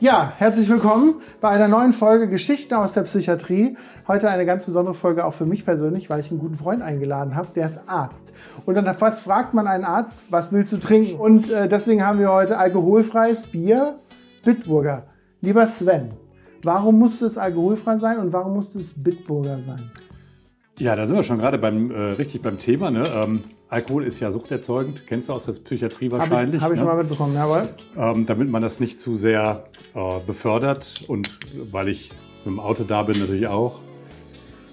Ja, herzlich willkommen bei einer neuen Folge Geschichten aus der Psychiatrie. Heute eine ganz besondere Folge auch für mich persönlich, weil ich einen guten Freund eingeladen habe, der ist Arzt. Und dann was fragt man einen Arzt, was willst du trinken? Und äh, deswegen haben wir heute alkoholfreies Bier, Bitburger. Lieber Sven, warum musste es alkoholfrei sein und warum musste es Bitburger sein? Ja, da sind wir schon gerade beim, äh, richtig beim Thema. Ne? Ähm, Alkohol ist ja suchterzeugend, kennst du aus der Psychiatrie wahrscheinlich. Habe ich, hab ich ne? schon mal mitbekommen, jawohl. Ähm, damit man das nicht zu sehr äh, befördert und weil ich mit dem Auto da bin natürlich auch,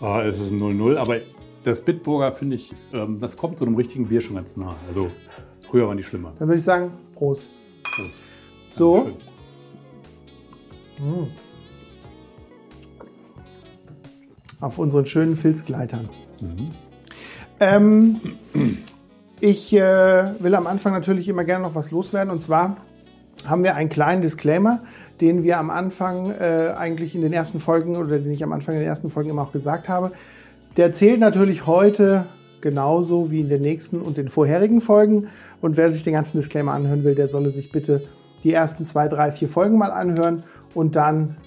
äh, es ist ein 0-0. Aber das Bitburger finde ich, ähm, das kommt so einem richtigen Bier schon ganz nah. Also früher waren die schlimmer. Dann würde ich sagen, Prost. Prost. So. Dankeschön. Auf unseren schönen Filzgleitern. Mhm. Ähm, ich äh, will am Anfang natürlich immer gerne noch was loswerden. Und zwar haben wir einen kleinen Disclaimer, den wir am Anfang äh, eigentlich in den ersten Folgen oder den ich am Anfang in den ersten Folgen immer auch gesagt habe. Der zählt natürlich heute genauso wie in den nächsten und den vorherigen Folgen. Und wer sich den ganzen Disclaimer anhören will, der solle sich bitte die ersten zwei, drei, vier Folgen mal anhören und dann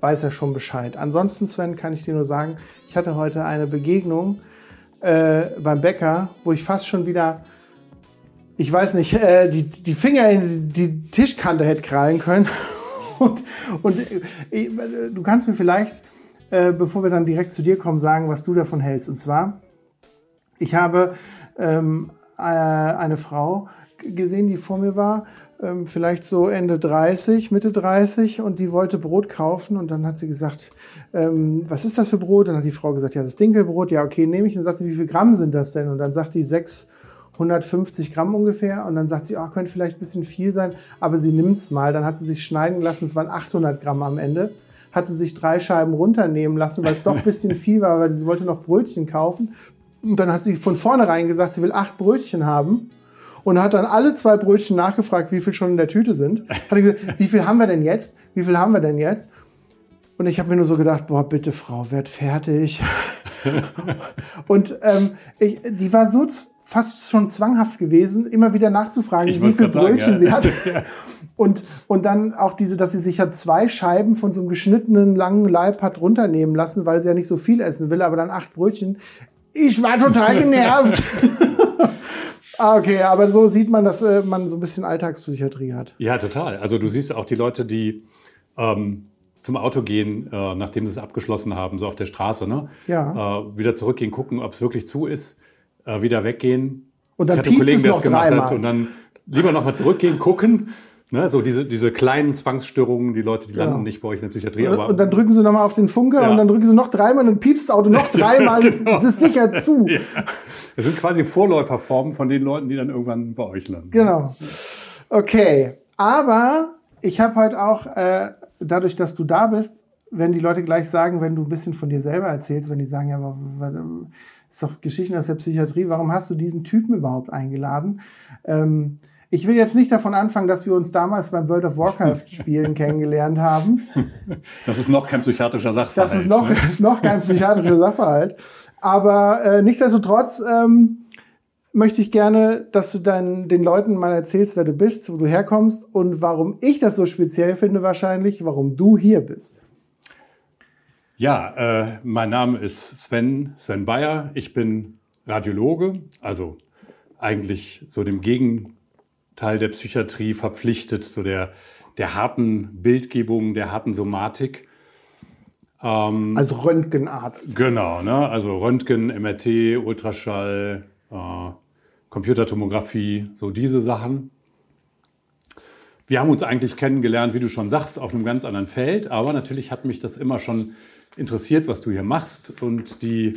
weiß er schon Bescheid. Ansonsten, Sven, kann ich dir nur sagen, ich hatte heute eine Begegnung äh, beim Bäcker, wo ich fast schon wieder, ich weiß nicht, äh, die, die Finger in die Tischkante hätte krallen können. und und äh, du kannst mir vielleicht, äh, bevor wir dann direkt zu dir kommen, sagen, was du davon hältst. Und zwar, ich habe ähm, äh, eine Frau gesehen, die vor mir war, ähm, vielleicht so Ende 30, Mitte 30 und die wollte Brot kaufen und dann hat sie gesagt, ähm, was ist das für Brot? Dann hat die Frau gesagt, ja, das Dinkelbrot, ja, okay, nehme ich. Und dann sagt sie, wie viel Gramm sind das denn? Und dann sagt die 650 Gramm ungefähr und dann sagt sie, oh, könnte vielleicht ein bisschen viel sein, aber sie nimmt's mal. Dann hat sie sich schneiden lassen, es waren 800 Gramm am Ende. Hat sie sich drei Scheiben runternehmen lassen, weil es doch ein bisschen viel war, weil sie wollte noch Brötchen kaufen. Und dann hat sie von vornherein gesagt, sie will acht Brötchen haben und hat dann alle zwei Brötchen nachgefragt, wie viel schon in der Tüte sind. Hat gesagt, wie viel haben wir denn jetzt? Wie viel haben wir denn jetzt? Und ich habe mir nur so gedacht, boah, bitte Frau, werd fertig. und ähm, ich, die war so fast schon zwanghaft gewesen, immer wieder nachzufragen, Ich wie viel grad sagen, Brötchen ja. sie hatte. Und, und dann auch diese, dass sie sich ja zwei Scheiben von so einem geschnittenen langen Leib hat runternehmen lassen, weil sie ja nicht so viel essen will, aber dann acht Brötchen. Ich war total genervt. Ah, okay, aber so sieht man, dass äh, man so ein bisschen Alltagspsychiatrie hat. Ja, total. Also du siehst auch die Leute, die ähm, zum Auto gehen, äh, nachdem sie es abgeschlossen haben, so auf der Straße, ne? Ja. Äh, wieder zurückgehen, gucken, ob es wirklich zu ist, äh, wieder weggehen. Und dann Ich hatte einen es der noch gemacht dreimal. hat und dann lieber nochmal zurückgehen, gucken. Ne? So diese, diese kleinen Zwangsstörungen, die Leute, die Genau. landen nicht bei euch in der Psychiatrie. Und, aber und dann drücken sie nochmal auf den Funke Ja. und dann drücken sie noch dreimal und piepst das Auto noch dreimal. Es, es ist sicher zu. ja. Das sind quasi Vorläuferformen von den Leuten, die dann irgendwann bei euch landen. Genau. Okay. Aber ich habe heute auch, äh, dadurch, dass du da bist, wenn die Leute gleich sagen, wenn du ein bisschen von dir selber erzählst, wenn die sagen, ja, aber was, ist doch Geschichten aus der Psychiatrie, warum hast du diesen Typen überhaupt eingeladen? Ähm, ich will jetzt nicht davon anfangen, dass wir uns damals beim World of Warcraft spielen kennengelernt haben. Das ist noch kein psychiatrischer Sachverhalt. Das ist noch, noch kein psychiatrischer Sachverhalt. Aber äh, nichtsdestotrotz ähm, möchte ich gerne, dass du dann den Leuten mal erzählst, wer du bist, wo du herkommst und warum ich das so speziell finde wahrscheinlich, warum du hier bist. Ja, äh, mein Name ist Sven, Sven Bayer. Ich bin Radiologe, also eigentlich so dem Gegenteil der Psychiatrie verpflichtet, so der, der harten Bildgebung, der harten Somatik. Ähm, Also Röntgenarzt. Genau, ne? also Röntgen, MRT, Ultraschall, äh, Computertomographie, so diese Sachen. Wir haben uns eigentlich kennengelernt, wie du schon sagst, auf einem ganz anderen Feld, aber natürlich hat mich das immer schon interessiert, was du hier machst. Und die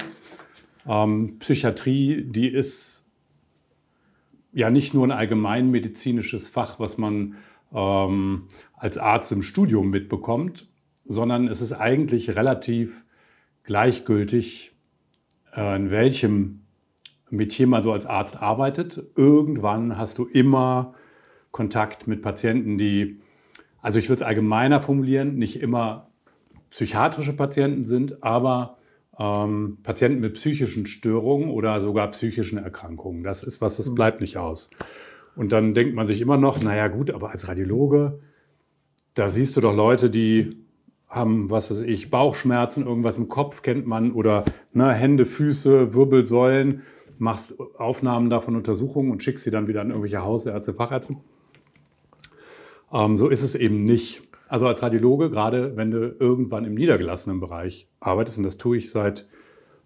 ähm, Psychiatrie, die ist ja nicht nur ein allgemeinmedizinisches Fach, was man ähm, als Arzt im Studium mitbekommt, sondern es ist eigentlich relativ gleichgültig, äh, in welchem Metier mal so als Arzt arbeitet, irgendwann hast du immer Kontakt mit Patienten, die, also ich würde es allgemeiner formulieren, nicht immer psychiatrische Patienten sind, aber ähm, Patienten mit psychischen Störungen oder sogar psychischen Erkrankungen. Das ist was, das mhm. bleibt nicht aus. Und dann denkt man sich immer noch, naja gut, aber als Radiologe, da siehst du doch Leute, die haben, was weiß ich, Bauchschmerzen, irgendwas im Kopf kennt man oder ne, Hände, Füße, Wirbelsäulen, machst Aufnahmen davon, Untersuchungen und schickst sie dann wieder an irgendwelche Hausärzte, Fachärzte. Ähm, so ist es eben nicht. Also als Radiologe, gerade wenn du irgendwann im niedergelassenen Bereich arbeitest, und das tue ich seit,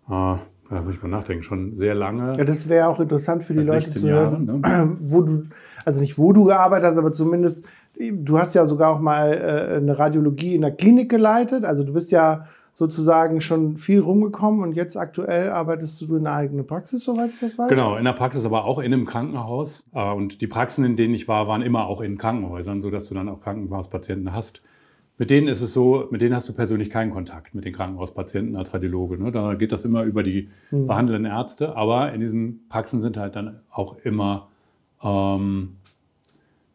äh, da muss ich mal nachdenken, schon sehr lange. Ja, das wäre auch interessant für die Leute zu hören, Jahren, ne? wo du, also nicht wo du gearbeitet hast, aber zumindest, du hast ja sogar auch mal äh, eine Radiologie in der Klinik geleitet. Also du bist ja sozusagen schon viel rumgekommen und jetzt aktuell arbeitest du in einer eigenen Praxis, soweit ich das weiß? Genau, in der Praxis, aber auch in einem Krankenhaus. Äh, und die Praxen, in denen ich war, waren immer auch in Krankenhäusern, sodass du dann auch Krankenhauspatienten hast. Mit denen ist es so, mit denen hast du persönlich keinen Kontakt mit den Krankenhauspatienten als Radiologe. Ne? Da geht das immer über die mhm. behandelnden Ärzte. Aber in diesen Praxen sind halt dann auch immer ähm,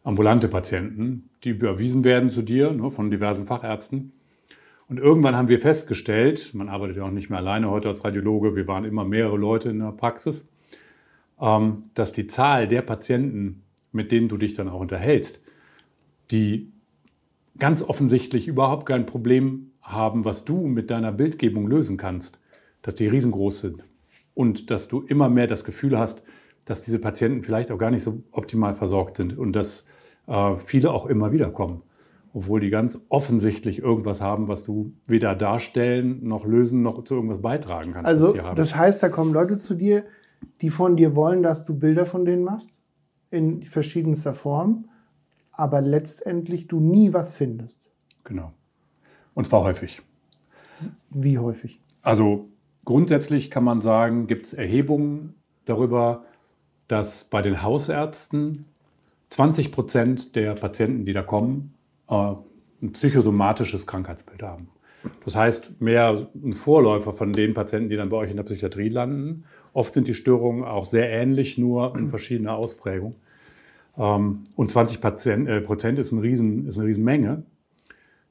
ambulante Patienten, die überwiesen werden zu dir ne, von diversen Fachärzten. Und irgendwann haben wir festgestellt, man arbeitet ja auch nicht mehr alleine heute als Radiologe, wir waren immer mehrere Leute in der Praxis, ähm, dass die Zahl der Patienten, mit denen du dich dann auch unterhältst, die ganz offensichtlich überhaupt kein Problem haben, was du mit deiner Bildgebung lösen kannst, dass die riesengroß sind. Und dass du immer mehr das Gefühl hast, dass diese Patienten vielleicht auch gar nicht so optimal versorgt sind und dass äh, viele auch immer wieder kommen obwohl die ganz offensichtlich irgendwas haben, was du weder darstellen noch lösen noch zu irgendwas beitragen kannst. Also das heißt, da kommen Leute zu dir, die von dir wollen, dass du Bilder von denen machst in verschiedenster Form, aber letztendlich du nie was findest. Genau. Und zwar häufig. Wie häufig? Also grundsätzlich kann man sagen, gibt es Erhebungen darüber, dass bei den Hausärzten 20 Prozent der Patienten, die da kommen, ein psychosomatisches Krankheitsbild haben. Das heißt, mehr ein Vorläufer von den Patienten, die dann bei euch in der Psychiatrie landen. Oft sind die Störungen auch sehr ähnlich, nur in verschiedener Ausprägung. Ähm, und 20 äh, Prozent ist, ein Riesen, ist eine Riesenmenge.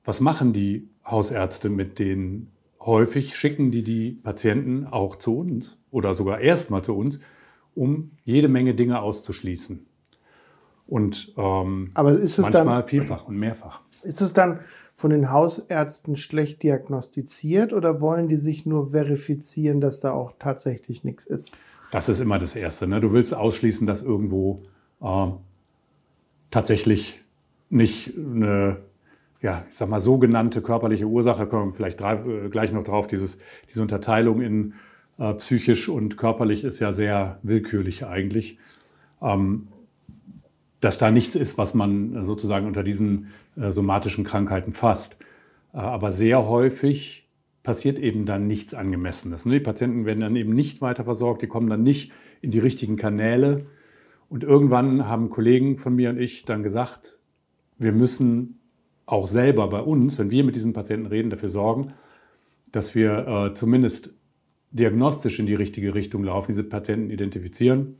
Was machen die Hausärzte mit denen? Häufig schicken die die Patienten auch zu uns oder sogar erstmal zu uns, um jede Menge Dinge auszuschließen. Und ähm, Aber ist es manchmal dann, vielfach und mehrfach. Ist es dann von den Hausärzten schlecht diagnostiziert oder wollen die sich nur verifizieren, dass da auch tatsächlich nichts ist? Das ist immer das Erste. Ne? Du willst ausschließen, dass irgendwo äh, tatsächlich nicht eine, ja, ich sag mal, sogenannte körperliche Ursache, kommen vielleicht drei, äh, gleich noch drauf, dieses, diese Unterteilung in äh, psychisch und körperlich ist ja sehr willkürlich eigentlich. Ähm, dass da nichts ist, was man äh, sozusagen unter diesen äh, somatischen Krankheiten fasst. Äh, aber sehr häufig passiert eben dann nichts Angemessenes. Ne? Die Patienten werden dann eben nicht weiter versorgt, die kommen dann nicht in die richtigen Kanäle. Und irgendwann haben Kollegen von mir und ich dann gesagt, wir müssen auch selber bei uns, wenn wir mit diesen Patienten reden, dafür sorgen, dass wir äh, zumindest diagnostisch in die richtige Richtung laufen, diese Patienten identifizieren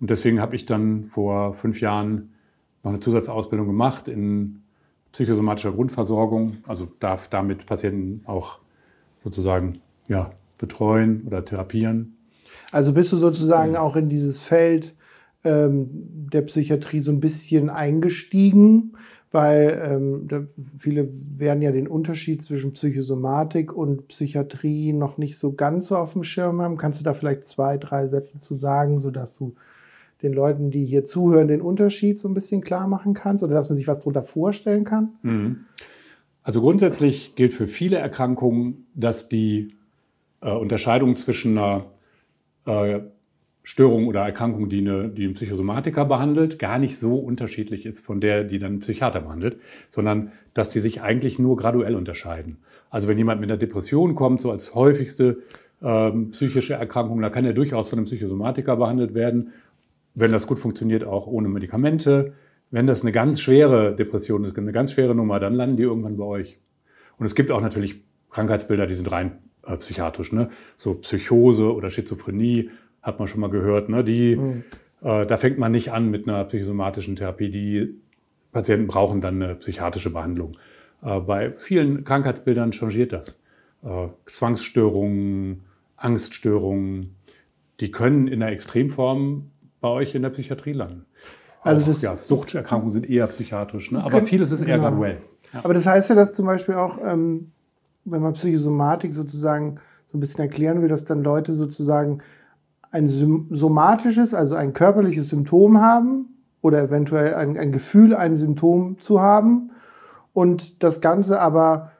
und deswegen habe ich dann vor fünf Jahren noch eine Zusatzausbildung gemacht in psychosomatischer Grundversorgung, also darf damit Patienten auch sozusagen ja, betreuen oder therapieren. Also bist du sozusagen auch in dieses Feld ähm, der Psychiatrie so ein bisschen eingestiegen, weil ähm, viele werden ja den Unterschied zwischen Psychosomatik und Psychiatrie noch nicht so ganz so auf dem Schirm haben. Kannst du da vielleicht zwei, drei Sätze zu sagen, sodass du den Leuten, die hier zuhören, den Unterschied so ein bisschen klar machen kannst oder dass man sich was darunter vorstellen kann? Mhm. Also grundsätzlich gilt für viele Erkrankungen, dass die äh, Unterscheidung zwischen einer äh, Störung oder Erkrankung, die, eine, die ein Psychosomatiker behandelt, gar nicht so unterschiedlich ist von der, die dann ein Psychiater behandelt, sondern dass die sich eigentlich nur graduell unterscheiden. Also wenn jemand mit einer Depression kommt, so als häufigste ähm, psychische Erkrankung, da kann er durchaus von einem Psychosomatiker behandelt werden wenn das gut funktioniert, auch ohne Medikamente. Wenn das eine ganz schwere Depression ist, eine ganz schwere Nummer, dann landen die irgendwann bei euch. Und es gibt auch natürlich Krankheitsbilder, die sind rein äh, psychiatrisch. Ne? So Psychose oder Schizophrenie hat man schon mal gehört. Ne? Die, mhm. äh, da fängt man nicht an mit einer psychosomatischen Therapie. Die Patienten brauchen dann eine psychiatrische Behandlung. Äh, bei vielen Krankheitsbildern changiert das. Äh, Zwangsstörungen, Angststörungen, die können in der Extremform bei euch in der Psychiatrie landen. Also auch, das, ja, Suchterkrankungen sind eher psychiatrisch, ne? aber vieles ist eher genau. graduell. Ja. Aber das heißt ja, dass zum Beispiel auch, ähm, wenn man Psychosomatik sozusagen so ein bisschen erklären will, dass dann Leute sozusagen ein somatisches, also ein körperliches Symptom haben oder eventuell ein, ein Gefühl, ein Symptom zu haben und das Ganze aber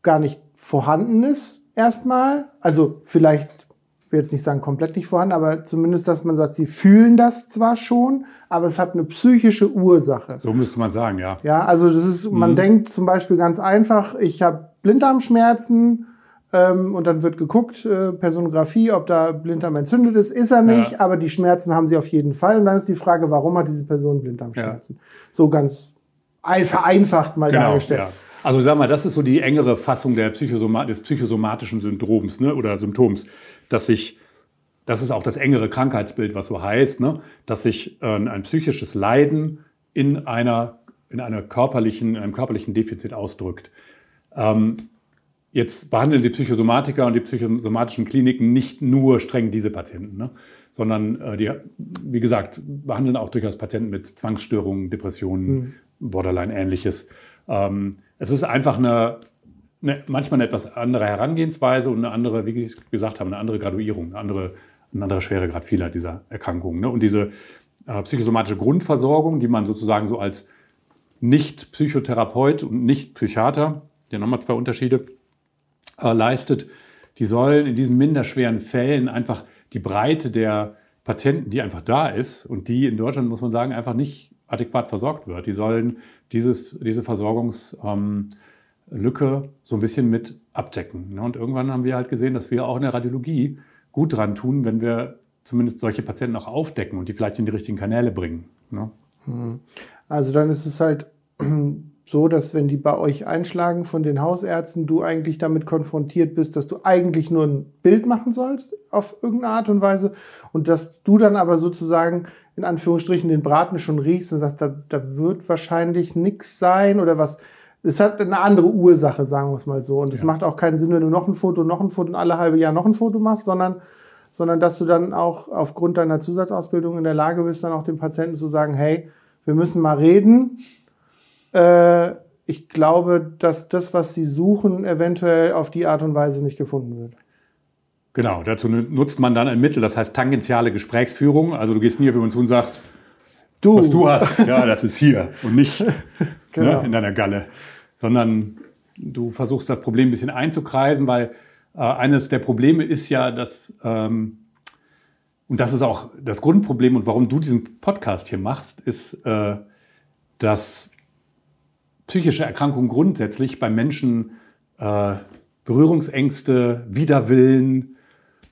gar nicht vorhanden ist erstmal. Also vielleicht ich will jetzt nicht sagen komplett nicht vorhanden, aber zumindest, dass man sagt, sie fühlen das zwar schon, aber es hat eine psychische Ursache. So müsste man sagen, ja. Ja, also das ist, man mhm. denkt zum Beispiel ganz einfach, ich habe Blinddarmschmerzen ähm, und dann wird geguckt, äh, Personografie, ob da Blinddarm entzündet ist, ist er nicht, ja. aber die Schmerzen haben sie auf jeden Fall. Und dann ist die Frage, warum hat diese Person Blinddarmschmerzen? Ja. So ganz vereinfacht mal genau, dargestellt. Ja. Also sag mal, das ist so die engere Fassung der Psychosoma des psychosomatischen Syndroms ne, oder Symptoms dass sich, das ist auch das engere Krankheitsbild, was so heißt, ne, dass sich äh, ein psychisches Leiden in einer, in einer körperlichen, in einem körperlichen Defizit ausdrückt. Ähm, jetzt behandeln die Psychosomatiker und die psychosomatischen Kliniken nicht nur streng diese Patienten, ne, sondern äh, die, wie gesagt, behandeln auch durchaus Patienten mit Zwangsstörungen, Depressionen, mhm. Borderline ähnliches. Ähm, es ist einfach eine, eine, manchmal eine etwas andere Herangehensweise und eine andere, wie ich gesagt habe, eine andere Graduierung, eine andere, ein anderer Schweregrad vieler dieser Erkrankungen. Ne? Und diese äh, psychosomatische Grundversorgung, die man sozusagen so als Nicht-Psychotherapeut und Nicht-Psychiater, ja nochmal zwei Unterschiede, äh, leistet, die sollen in diesen minderschweren Fällen einfach die Breite der Patienten, die einfach da ist und die in Deutschland, muss man sagen, einfach nicht adäquat versorgt wird. Die sollen dieses, diese Versorgungs- ähm, Lücke so ein bisschen mit abdecken. Ne? Und irgendwann haben wir halt gesehen, dass wir auch in der Radiologie gut dran tun, wenn wir zumindest solche Patienten auch aufdecken und die vielleicht in die richtigen Kanäle bringen. Ne? Hm. Also dann ist es halt so, dass wenn die bei euch einschlagen von den Hausärzten, du eigentlich damit konfrontiert bist, dass du eigentlich nur ein Bild machen sollst auf irgendeine Art und Weise und dass du dann aber sozusagen in Anführungsstrichen den Braten schon riechst und sagst, da, da wird wahrscheinlich nichts sein oder was es hat eine andere Ursache, sagen wir es mal so. Und es ja. macht auch keinen Sinn, wenn du noch ein Foto, noch ein Foto und alle halbe Jahr noch ein Foto machst, sondern, sondern dass du dann auch aufgrund deiner Zusatzausbildung in der Lage bist, dann auch dem Patienten zu sagen, hey, wir müssen mal reden. Äh, ich glaube, dass das, was sie suchen, eventuell auf die Art und Weise nicht gefunden wird. Genau, dazu nutzt man dann ein Mittel, das heißt tangentiale Gesprächsführung. Also du gehst nie auf uns und sagst, du. was du hast, ja, das ist hier und nicht ne, genau. ne, in deiner Galle sondern du versuchst das Problem ein bisschen einzukreisen, weil äh, eines der Probleme ist ja, dass, ähm, und das ist auch das Grundproblem und warum du diesen Podcast hier machst, ist, äh, dass psychische Erkrankungen grundsätzlich bei Menschen äh, Berührungsängste, Widerwillen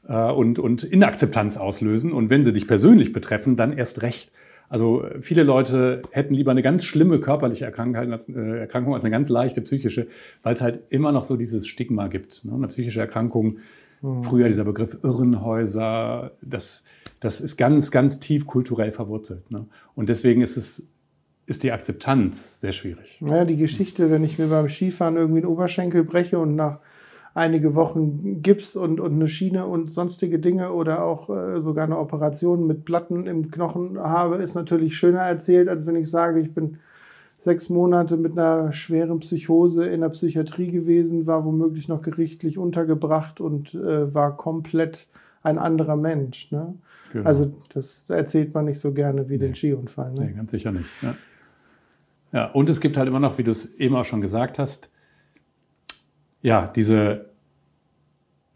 äh, und, und Inakzeptanz auslösen. Und wenn sie dich persönlich betreffen, dann erst recht. Also viele Leute hätten lieber eine ganz schlimme körperliche Erkrankung als, äh, Erkrankung als eine ganz leichte psychische, weil es halt immer noch so dieses Stigma gibt. Ne? Eine psychische Erkrankung, mhm. früher dieser Begriff Irrenhäuser, das, das ist ganz, ganz tief kulturell verwurzelt. Ne? Und deswegen ist es ist die Akzeptanz sehr schwierig. Naja, die Geschichte, wenn ich mir beim Skifahren irgendwie einen Oberschenkel breche und nach einige Wochen Gips und, und eine Schiene und sonstige Dinge oder auch äh, sogar eine Operation mit Platten im Knochen habe, ist natürlich schöner erzählt, als wenn ich sage, ich bin sechs Monate mit einer schweren Psychose in der Psychiatrie gewesen, war womöglich noch gerichtlich untergebracht und äh, war komplett ein anderer Mensch. Ne? Genau. Also das erzählt man nicht so gerne wie nee. den Skiunfall. Ne? Nee, ganz sicher nicht. Ja. ja, und es gibt halt immer noch, wie du es eben auch schon gesagt hast, ja, diese,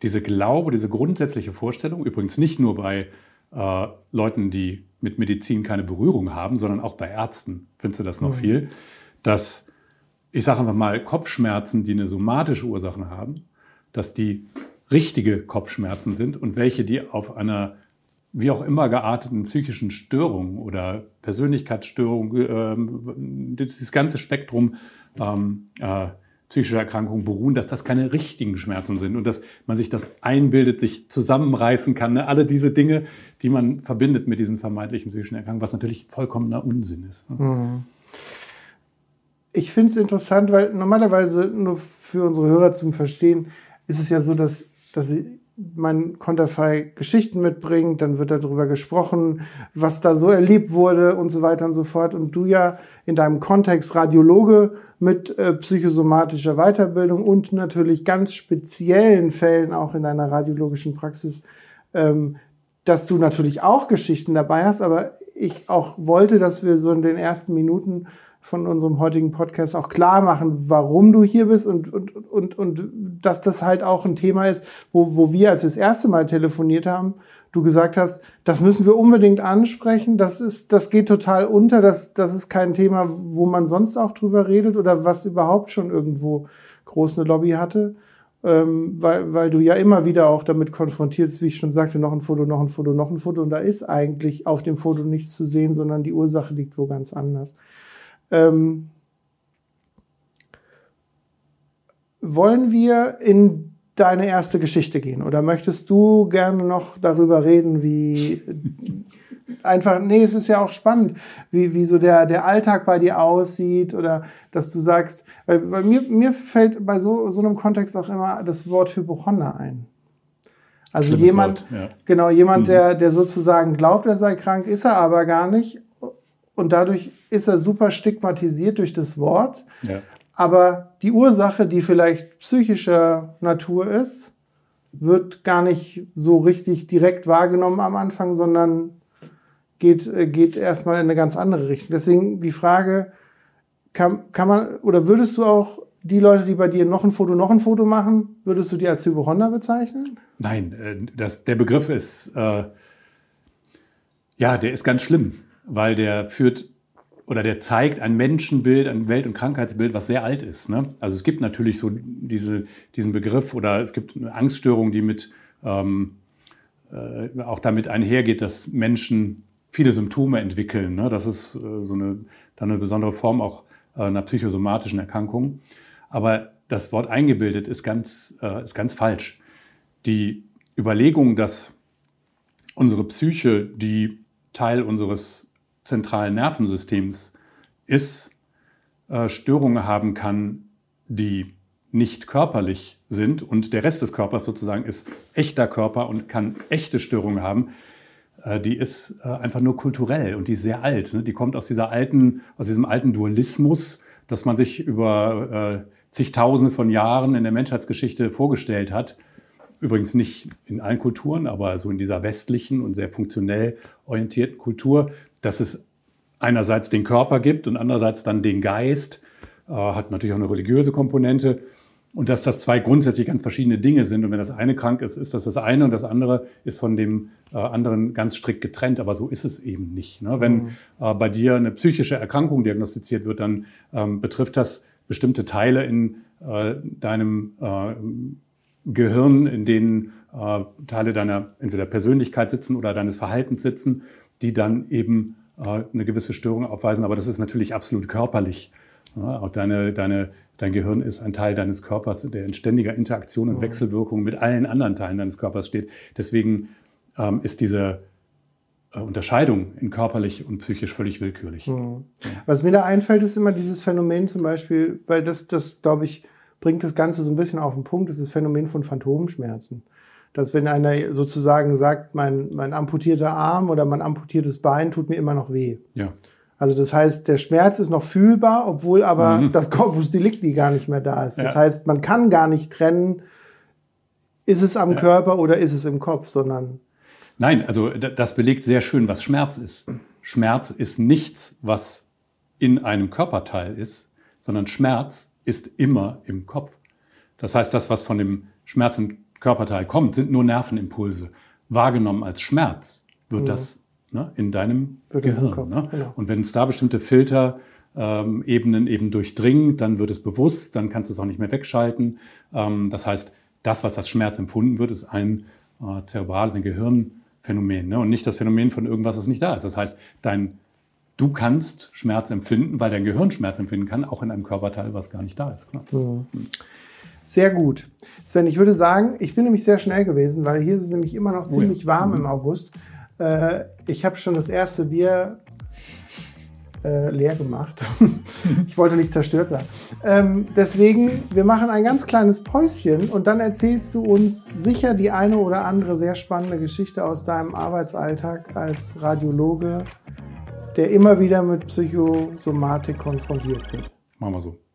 diese Glaube, diese grundsätzliche Vorstellung, übrigens nicht nur bei äh, Leuten, die mit Medizin keine Berührung haben, sondern auch bei Ärzten findest du das noch mhm. viel, dass ich sage einfach mal Kopfschmerzen, die eine somatische Ursache haben, dass die richtige Kopfschmerzen sind und welche, die auf einer wie auch immer gearteten psychischen Störung oder Persönlichkeitsstörung, äh, dieses ganze Spektrum ähm, äh, psychische Erkrankungen beruhen, dass das keine richtigen Schmerzen sind und dass man sich das einbildet, sich zusammenreißen kann. Ne? Alle diese Dinge, die man verbindet mit diesen vermeintlichen psychischen Erkrankungen, was natürlich vollkommener Unsinn ist. Ne? Mhm. Ich finde es interessant, weil normalerweise nur für unsere Hörer zum Verstehen ist es ja so, dass, dass sie mein Konterfei Geschichten mitbringt, dann wird darüber gesprochen, was da so erlebt wurde und so weiter und so fort. Und du ja in deinem Kontext Radiologe mit äh, psychosomatischer Weiterbildung und natürlich ganz speziellen Fällen auch in deiner radiologischen Praxis, ähm, dass du natürlich auch Geschichten dabei hast, aber ich auch wollte, dass wir so in den ersten Minuten von unserem heutigen Podcast auch klar machen, warum du hier bist und, und, und, und dass das halt auch ein Thema ist, wo, wo wir, als wir das erste Mal telefoniert haben, du gesagt hast, das müssen wir unbedingt ansprechen, das ist, das geht total unter, das, das ist kein Thema, wo man sonst auch drüber redet oder was überhaupt schon irgendwo groß eine Lobby hatte. Ähm, weil, weil du ja immer wieder auch damit konfrontierst, wie ich schon sagte, noch ein Foto, noch ein Foto, noch ein Foto. Und da ist eigentlich auf dem Foto nichts zu sehen, sondern die Ursache liegt wo ganz anders. Ähm, wollen wir in deine erste Geschichte gehen oder möchtest du gerne noch darüber reden, wie einfach, nee, es ist ja auch spannend, wie, wie so der, der Alltag bei dir aussieht oder dass du sagst, weil, bei mir, mir fällt bei so, so einem Kontext auch immer das Wort Hypochonder ein. Also Schlimmes jemand, Wort, ja. genau, jemand, mhm. der, der sozusagen glaubt, er sei krank, ist er aber gar nicht und dadurch ist er super stigmatisiert durch das Wort. Ja. Aber die Ursache, die vielleicht psychischer Natur ist, wird gar nicht so richtig direkt wahrgenommen am Anfang, sondern geht, äh, geht erstmal in eine ganz andere Richtung. Deswegen die Frage, kann, kann man, oder würdest du auch die Leute, die bei dir noch ein Foto, noch ein Foto machen, würdest du die als Hypochonder bezeichnen? Nein, äh, das, der Begriff ist, äh, ja, der ist ganz schlimm weil der führt oder der zeigt ein Menschenbild, ein Welt- und Krankheitsbild, was sehr alt ist. Ne? Also es gibt natürlich so diese, diesen Begriff oder es gibt eine Angststörung, die mit ähm, äh, auch damit einhergeht, dass Menschen viele Symptome entwickeln. Ne? Das ist äh, so eine, dann eine besondere Form auch äh, einer psychosomatischen Erkrankung. Aber das Wort eingebildet ist ganz, äh, ist ganz falsch. Die Überlegung, dass unsere Psyche, die Teil unseres zentralen Nervensystems ist, äh, Störungen haben kann, die nicht körperlich sind und der Rest des Körpers sozusagen ist echter Körper und kann echte Störungen haben, äh, die ist äh, einfach nur kulturell und die ist sehr alt. Ne? Die kommt aus dieser alten, aus diesem alten Dualismus, dass man sich über äh, zigtausende von Jahren in der Menschheitsgeschichte vorgestellt hat. Übrigens nicht in allen Kulturen, aber so in dieser westlichen und sehr funktionell orientierten Kultur, dass es einerseits den Körper gibt und andererseits dann den Geist, äh, hat natürlich auch eine religiöse Komponente. Und dass das zwei grundsätzlich ganz verschiedene Dinge sind. Und wenn das eine krank ist, ist das das eine und das andere ist von dem äh, anderen ganz strikt getrennt. Aber so ist es eben nicht. Ne? Wenn mhm. äh, bei dir eine psychische Erkrankung diagnostiziert wird, dann ähm, betrifft das bestimmte Teile in äh, deinem äh, Gehirn, in denen äh, Teile deiner entweder Persönlichkeit sitzen oder deines Verhaltens sitzen, die dann eben äh, eine gewisse Störung aufweisen, aber das ist natürlich absolut körperlich. auch deine, deine, dein Gehirn ist ein Teil deines Körpers, der in ständiger Interaktion und mhm. Wechselwirkung mit allen anderen Teilen deines Körpers steht. Deswegen ähm, ist diese äh, Unterscheidung in körperlich und psychisch völlig willkürlich. Mhm. Was mir da einfällt, ist immer dieses Phänomen zum Beispiel, weil das, das glaube ich, bringt das Ganze so ein bisschen auf den Punkt, das ist das Phänomen von Phantomschmerzen dass wenn einer sozusagen sagt, mein, mein amputierter Arm oder mein amputiertes Bein tut mir immer noch weh. Ja. Also das heißt, der Schmerz ist noch fühlbar, obwohl aber mhm. das Corpus delicti gar nicht mehr da ist. Das ja. heißt, man kann gar nicht trennen, ist es am ja. Körper oder ist es im Kopf, sondern. Nein, also das belegt sehr schön, was Schmerz ist. Schmerz ist nichts, was in einem Körperteil ist, sondern Schmerz ist immer im Kopf. Das heißt, das, was von dem Schmerz im Körperteil kommt, sind nur Nervenimpulse. Wahrgenommen als Schmerz wird mhm. das ne, in deinem wird Gehirn. Kopf, ne? genau. Und wenn es da bestimmte Filterebenen ähm, eben durchdringen, dann wird es bewusst, dann kannst du es auch nicht mehr wegschalten. Ähm, das heißt, das, was als Schmerz empfunden wird, ist ein äh, zerebrales, ein Gehirnphänomen ne? und nicht das Phänomen von irgendwas, was nicht da ist. Das heißt, dein du kannst Schmerz empfinden, weil dein Gehirn Schmerz empfinden kann, auch in einem Körperteil, was gar nicht da ist. Mhm. Sehr gut. Sven, ich würde sagen, ich bin nämlich sehr schnell gewesen, weil hier ist es nämlich immer noch ziemlich oh ja. warm im August. Äh, ich habe schon das erste Bier äh, leer gemacht. ich wollte nicht zerstört sein. Ähm, deswegen, wir machen ein ganz kleines Päuschen und dann erzählst du uns sicher die eine oder andere sehr spannende Geschichte aus deinem Arbeitsalltag als Radiologe, der immer wieder mit Psychosomatik konfrontiert wird. Machen wir so.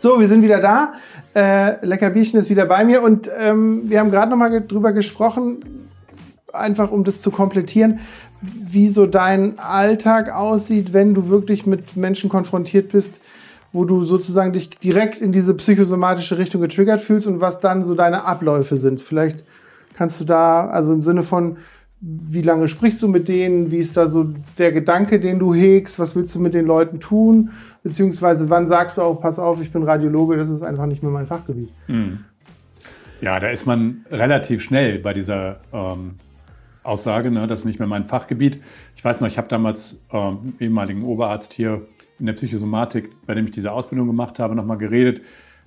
So, wir sind wieder da. Äh, Lecker Bierchen ist wieder bei mir und ähm, wir haben gerade noch mal drüber gesprochen, einfach um das zu komplettieren, wie so dein Alltag aussieht, wenn du wirklich mit Menschen konfrontiert bist, wo du sozusagen dich direkt in diese psychosomatische Richtung getriggert fühlst und was dann so deine Abläufe sind. Vielleicht kannst du da, also im Sinne von, wie lange sprichst du mit denen? Wie ist da so der Gedanke, den du hegst? Was willst du mit den Leuten tun? Beziehungsweise wann sagst du auch, pass auf, ich bin Radiologe, das ist einfach nicht mehr mein Fachgebiet? Mhm. Ja, da ist man relativ schnell bei dieser ähm, Aussage, ne? das ist nicht mehr mein Fachgebiet. Ich weiß noch, ich habe damals ähm, ehemaligen Oberarzt hier in der Psychosomatik, bei dem ich diese Ausbildung gemacht habe, nochmal geredet.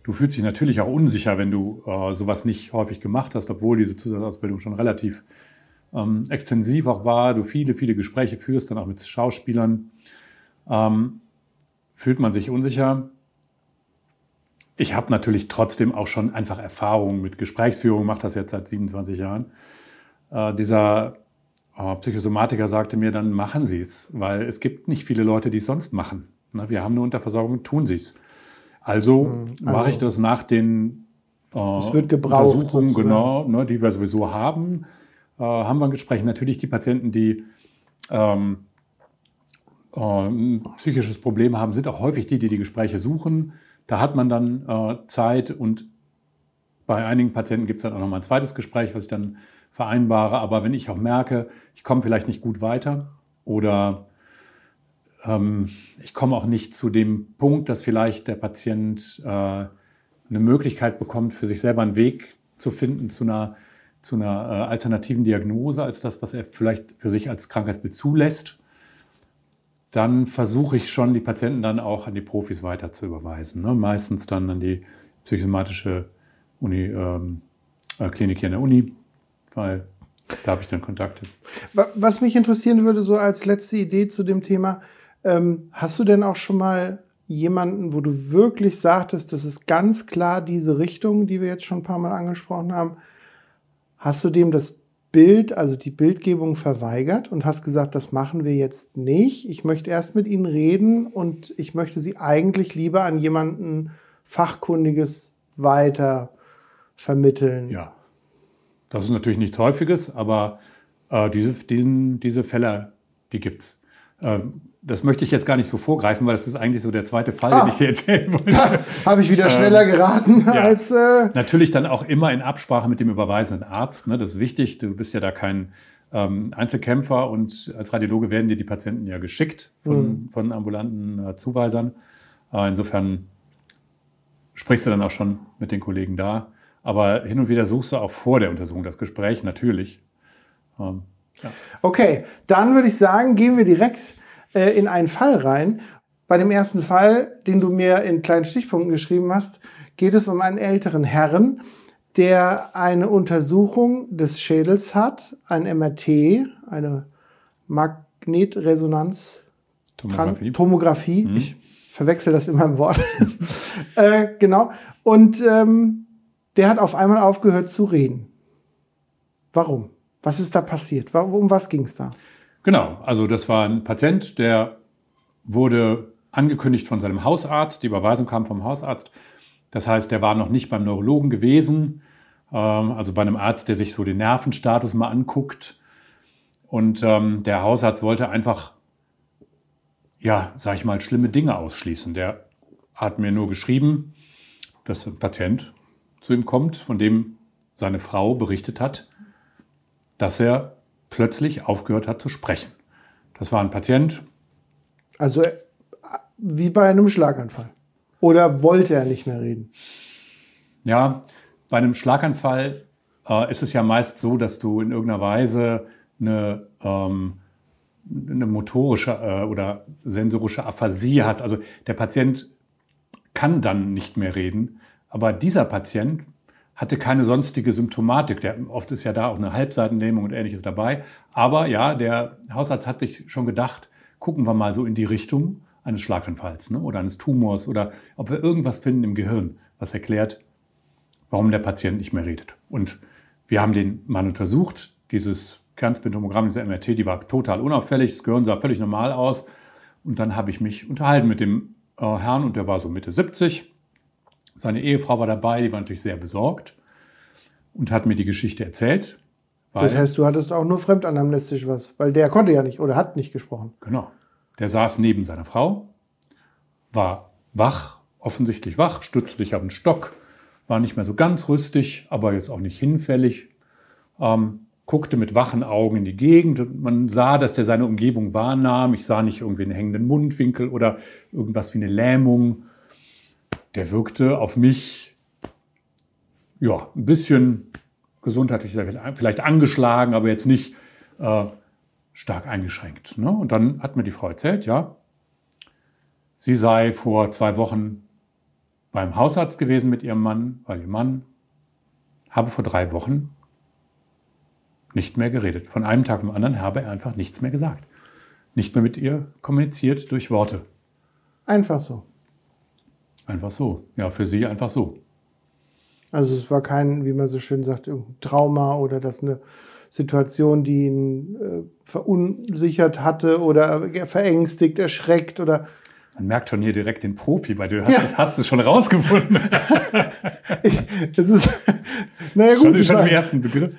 Du fühlst dich natürlich auch unsicher, wenn du äh, sowas nicht häufig gemacht hast, obwohl diese Zusatzausbildung schon relativ ähm, extensiv auch war, du viele, viele Gespräche führst, dann auch mit Schauspielern, ähm, fühlt man sich unsicher. Ich habe natürlich trotzdem auch schon einfach Erfahrung mit Gesprächsführung, mache das jetzt seit 27 Jahren. Äh, dieser äh, Psychosomatiker sagte mir, dann machen Sie es, weil es gibt nicht viele Leute, die es sonst machen. Ne, wir haben eine Unterversorgung, tun Sie es. Also, mhm. also mache ich das nach den äh, es wird gebraucht, Untersuchungen, genau, ne, die wir sowieso haben äh, haben wir ein Gespräch. Natürlich die Patienten, die ähm, äh, ein psychisches Problem haben, sind auch häufig die, die die Gespräche suchen. Da hat man dann äh, Zeit und bei einigen Patienten gibt es dann auch nochmal ein zweites Gespräch, was ich dann vereinbare. Aber wenn ich auch merke, ich komme vielleicht nicht gut weiter oder ähm, ich komme auch nicht zu dem Punkt, dass vielleicht der Patient äh, eine Möglichkeit bekommt, für sich selber einen Weg zu finden zu einer zu einer äh, alternativen Diagnose als das, was er vielleicht für sich als Krankheitsbild zulässt, dann versuche ich schon, die Patienten dann auch an die Profis weiter zu überweisen. Ne? Meistens dann an die psychosomatische Uni, ähm, äh, Klinik hier in der Uni, weil da habe ich dann Kontakte. Was mich interessieren würde, so als letzte Idee zu dem Thema, ähm, hast du denn auch schon mal jemanden, wo du wirklich sagtest, das ist ganz klar diese Richtung, die wir jetzt schon ein paar Mal angesprochen haben, hast du dem das Bild, also die Bildgebung verweigert und hast gesagt, das machen wir jetzt nicht. Ich möchte erst mit Ihnen reden und ich möchte Sie eigentlich lieber an jemanden Fachkundiges weiter vermitteln. Ja, das ist natürlich nichts Häufiges, aber äh, diese, diesen, diese Fälle, die gibt es. Ähm, das möchte ich jetzt gar nicht so vorgreifen, weil das ist eigentlich so der zweite Fall, ah, den ich dir erzählen wollte. Habe ich wieder schneller ähm, geraten ja. als. Äh Natürlich dann auch immer in Absprache mit dem überweisenden Arzt. Ne? Das ist wichtig. Du bist ja da kein ähm, Einzelkämpfer und als Radiologe werden dir die Patienten ja geschickt von, mhm. von ambulanten äh, Zuweisern. Äh, insofern sprichst du dann auch schon mit den Kollegen da. Aber hin und wieder suchst du auch vor der Untersuchung das Gespräch, natürlich. Ähm, ja. Okay, dann würde ich sagen, gehen wir direkt äh, in einen Fall rein. Bei dem ersten Fall, den du mir in kleinen Stichpunkten geschrieben hast, geht es um einen älteren Herrn, der eine Untersuchung des Schädels hat, ein MRT, eine Magnetresonanz Tomographie. Tomographie. Mhm. Ich verwechsel das immer im Wort. äh, genau. Und ähm, der hat auf einmal aufgehört zu reden. Warum? Was ist da passiert? Um was ging es da? Genau, also das war ein Patient, der wurde angekündigt von seinem Hausarzt, die Überweisung kam vom Hausarzt. Das heißt, der war noch nicht beim Neurologen gewesen, ähm, also bei einem Arzt, der sich so den Nervenstatus mal anguckt. Und ähm, der Hausarzt wollte einfach, ja, sag ich mal, schlimme Dinge ausschließen. Der hat mir nur geschrieben, dass ein Patient zu ihm kommt, von dem seine Frau berichtet hat, dass er plötzlich aufgehört hat zu sprechen. Das war ein Patient. Also äh, wie bei einem Schlaganfall. Oder wollte er nicht mehr reden? Ja, bei einem Schlaganfall äh, ist es ja meist so, dass du in irgendeiner Weise eine, ähm, eine motorische äh, oder sensorische Aphasie hast. Also der Patient kann dann nicht mehr reden, aber dieser Patient hatte keine sonstige Symptomatik. Der, oft ist ja da auch eine Halbseitenlähmung und ähnliches dabei. Aber ja, der Hausarzt hat sich schon gedacht, gucken wir mal so in die Richtung eines Schlaganfalls ne, oder eines Tumors oder ob wir irgendwas finden im Gehirn, was erklärt, warum der Patient nicht mehr redet. Und wir haben den Mann untersucht, dieses Kernspintomogramm, diese MRT, die war total unauffällig, das Gehirn sah völlig normal aus. Und dann habe ich mich unterhalten mit dem äh, Herrn und der war so Mitte 70 seine Ehefrau war dabei, die war natürlich sehr besorgt und hat mir die Geschichte erzählt. Das heißt, du hattest auch nur fremdanamnestisch was, weil der konnte ja nicht oder hat nicht gesprochen. Genau. Der saß neben seiner Frau, war wach, offensichtlich wach, stützte sich auf den Stock, war nicht mehr so ganz rüstig, aber jetzt auch nicht hinfällig, ähm, guckte mit wachen Augen in die Gegend. Man sah, dass der seine Umgebung wahrnahm. Ich sah nicht irgendwie einen hängenden Mundwinkel oder irgendwas wie eine Lähmung der wirkte auf mich ja, ein bisschen gesundheitlich vielleicht angeschlagen, aber jetzt nicht äh, stark eingeschränkt. Ne? Und dann hat mir die Frau erzählt, ja, sie sei vor zwei Wochen beim Hausarzt gewesen mit ihrem Mann, weil ihr Mann habe vor drei Wochen nicht mehr geredet. Von einem Tag zum anderen habe er einfach nichts mehr gesagt. Nicht mehr mit ihr kommuniziert durch Worte. Einfach so. Einfach so. Ja, für sie einfach so. Also es war kein, wie man so schön sagt, Trauma oder das eine Situation, die ihn äh, verunsichert hatte oder verängstigt, erschreckt oder. Man merkt schon hier direkt den Profi, weil du hast, ja. hast es schon rausgefunden. ich, das ist, naja gut. Schon, schon im ersten Begriff.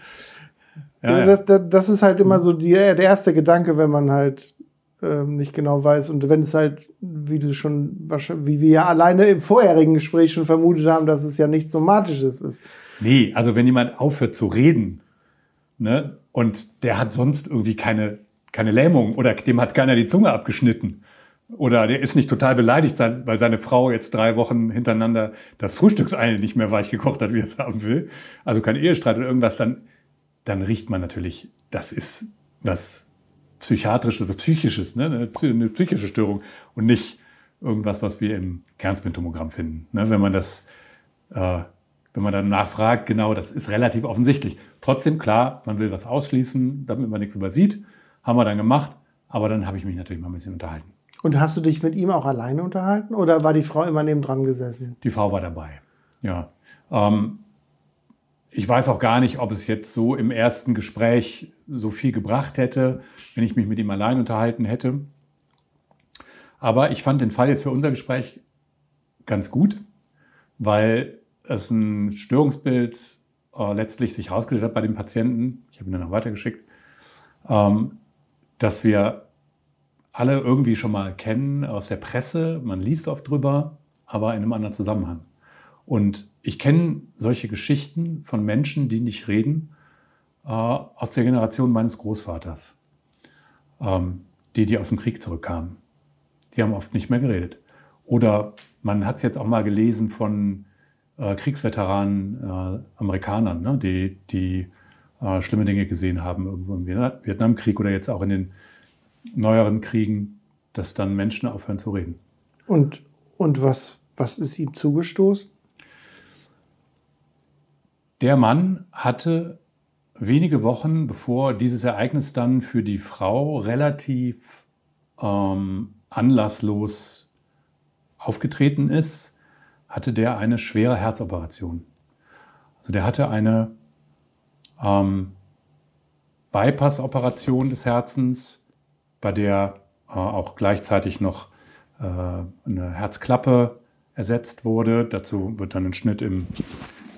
Ja, das, das, ist halt immer so die, der erste Gedanke, wenn man halt ähm, nicht genau weiß. Und wenn es halt, wie du schon, wie wir ja alleine im vorherigen Gespräch schon vermutet haben, dass es ja nichts Somatisches ist. Nee, also wenn jemand aufhört zu reden, ne, und der hat sonst irgendwie keine, keine Lähmung oder dem hat keiner die Zunge abgeschnitten. Oder der ist nicht total beleidigt, weil seine Frau jetzt drei Wochen hintereinander das Frühstücksei nicht mehr weich gekocht hat, wie er es haben will. Also kein Ehestreit oder irgendwas, dann, dann riecht man natürlich, das ist was psychiatrisches, also psychisches, ne? eine psychische Störung und nicht irgendwas, was wir im Kernspintomogramm finden. Ne? Wenn man das, äh, wenn man dann nachfragt, genau, das ist relativ offensichtlich. Trotzdem, klar, man will was ausschließen, damit man nichts übersieht. Haben wir dann gemacht, aber dann habe ich mich natürlich mal ein bisschen unterhalten. Und hast du dich mit ihm auch alleine unterhalten oder war die Frau immer neben dran gesessen? Die Frau war dabei, ja. Ähm, ich weiß auch gar nicht, ob es jetzt so im ersten Gespräch so viel gebracht hätte, wenn ich mich mit ihm allein unterhalten hätte. Aber ich fand den Fall jetzt für unser Gespräch ganz gut, weil es ein Störungsbild äh, letztlich sich herausgestellt hat bei dem Patienten, ich habe ihn dann noch weitergeschickt, ähm, dass wir alle irgendwie schon mal kennen aus der Presse, man liest oft drüber, aber in einem anderen Zusammenhang. Und ich kenne solche Geschichten von Menschen, die nicht reden, äh, aus der Generation meines Großvaters, ähm, die, die aus dem Krieg zurückkamen. Die haben oft nicht mehr geredet. Oder man hat es jetzt auch mal gelesen von äh, Kriegsveteranen, äh, Amerikanern, ne, die, die äh, schlimme Dinge gesehen haben, irgendwo im Vietnamkrieg oder jetzt auch in den neueren Kriegen, dass dann Menschen aufhören zu reden. Und, und was, was ist ihm zugestoßen? Der Mann hatte wenige Wochen bevor dieses Ereignis dann für die Frau relativ ähm, anlasslos aufgetreten ist, hatte der eine schwere Herzoperation. Also der hatte eine ähm, Bypass-Operation des Herzens, bei der äh, auch gleichzeitig noch äh, eine Herzklappe ersetzt wurde. Dazu wird dann ein Schnitt im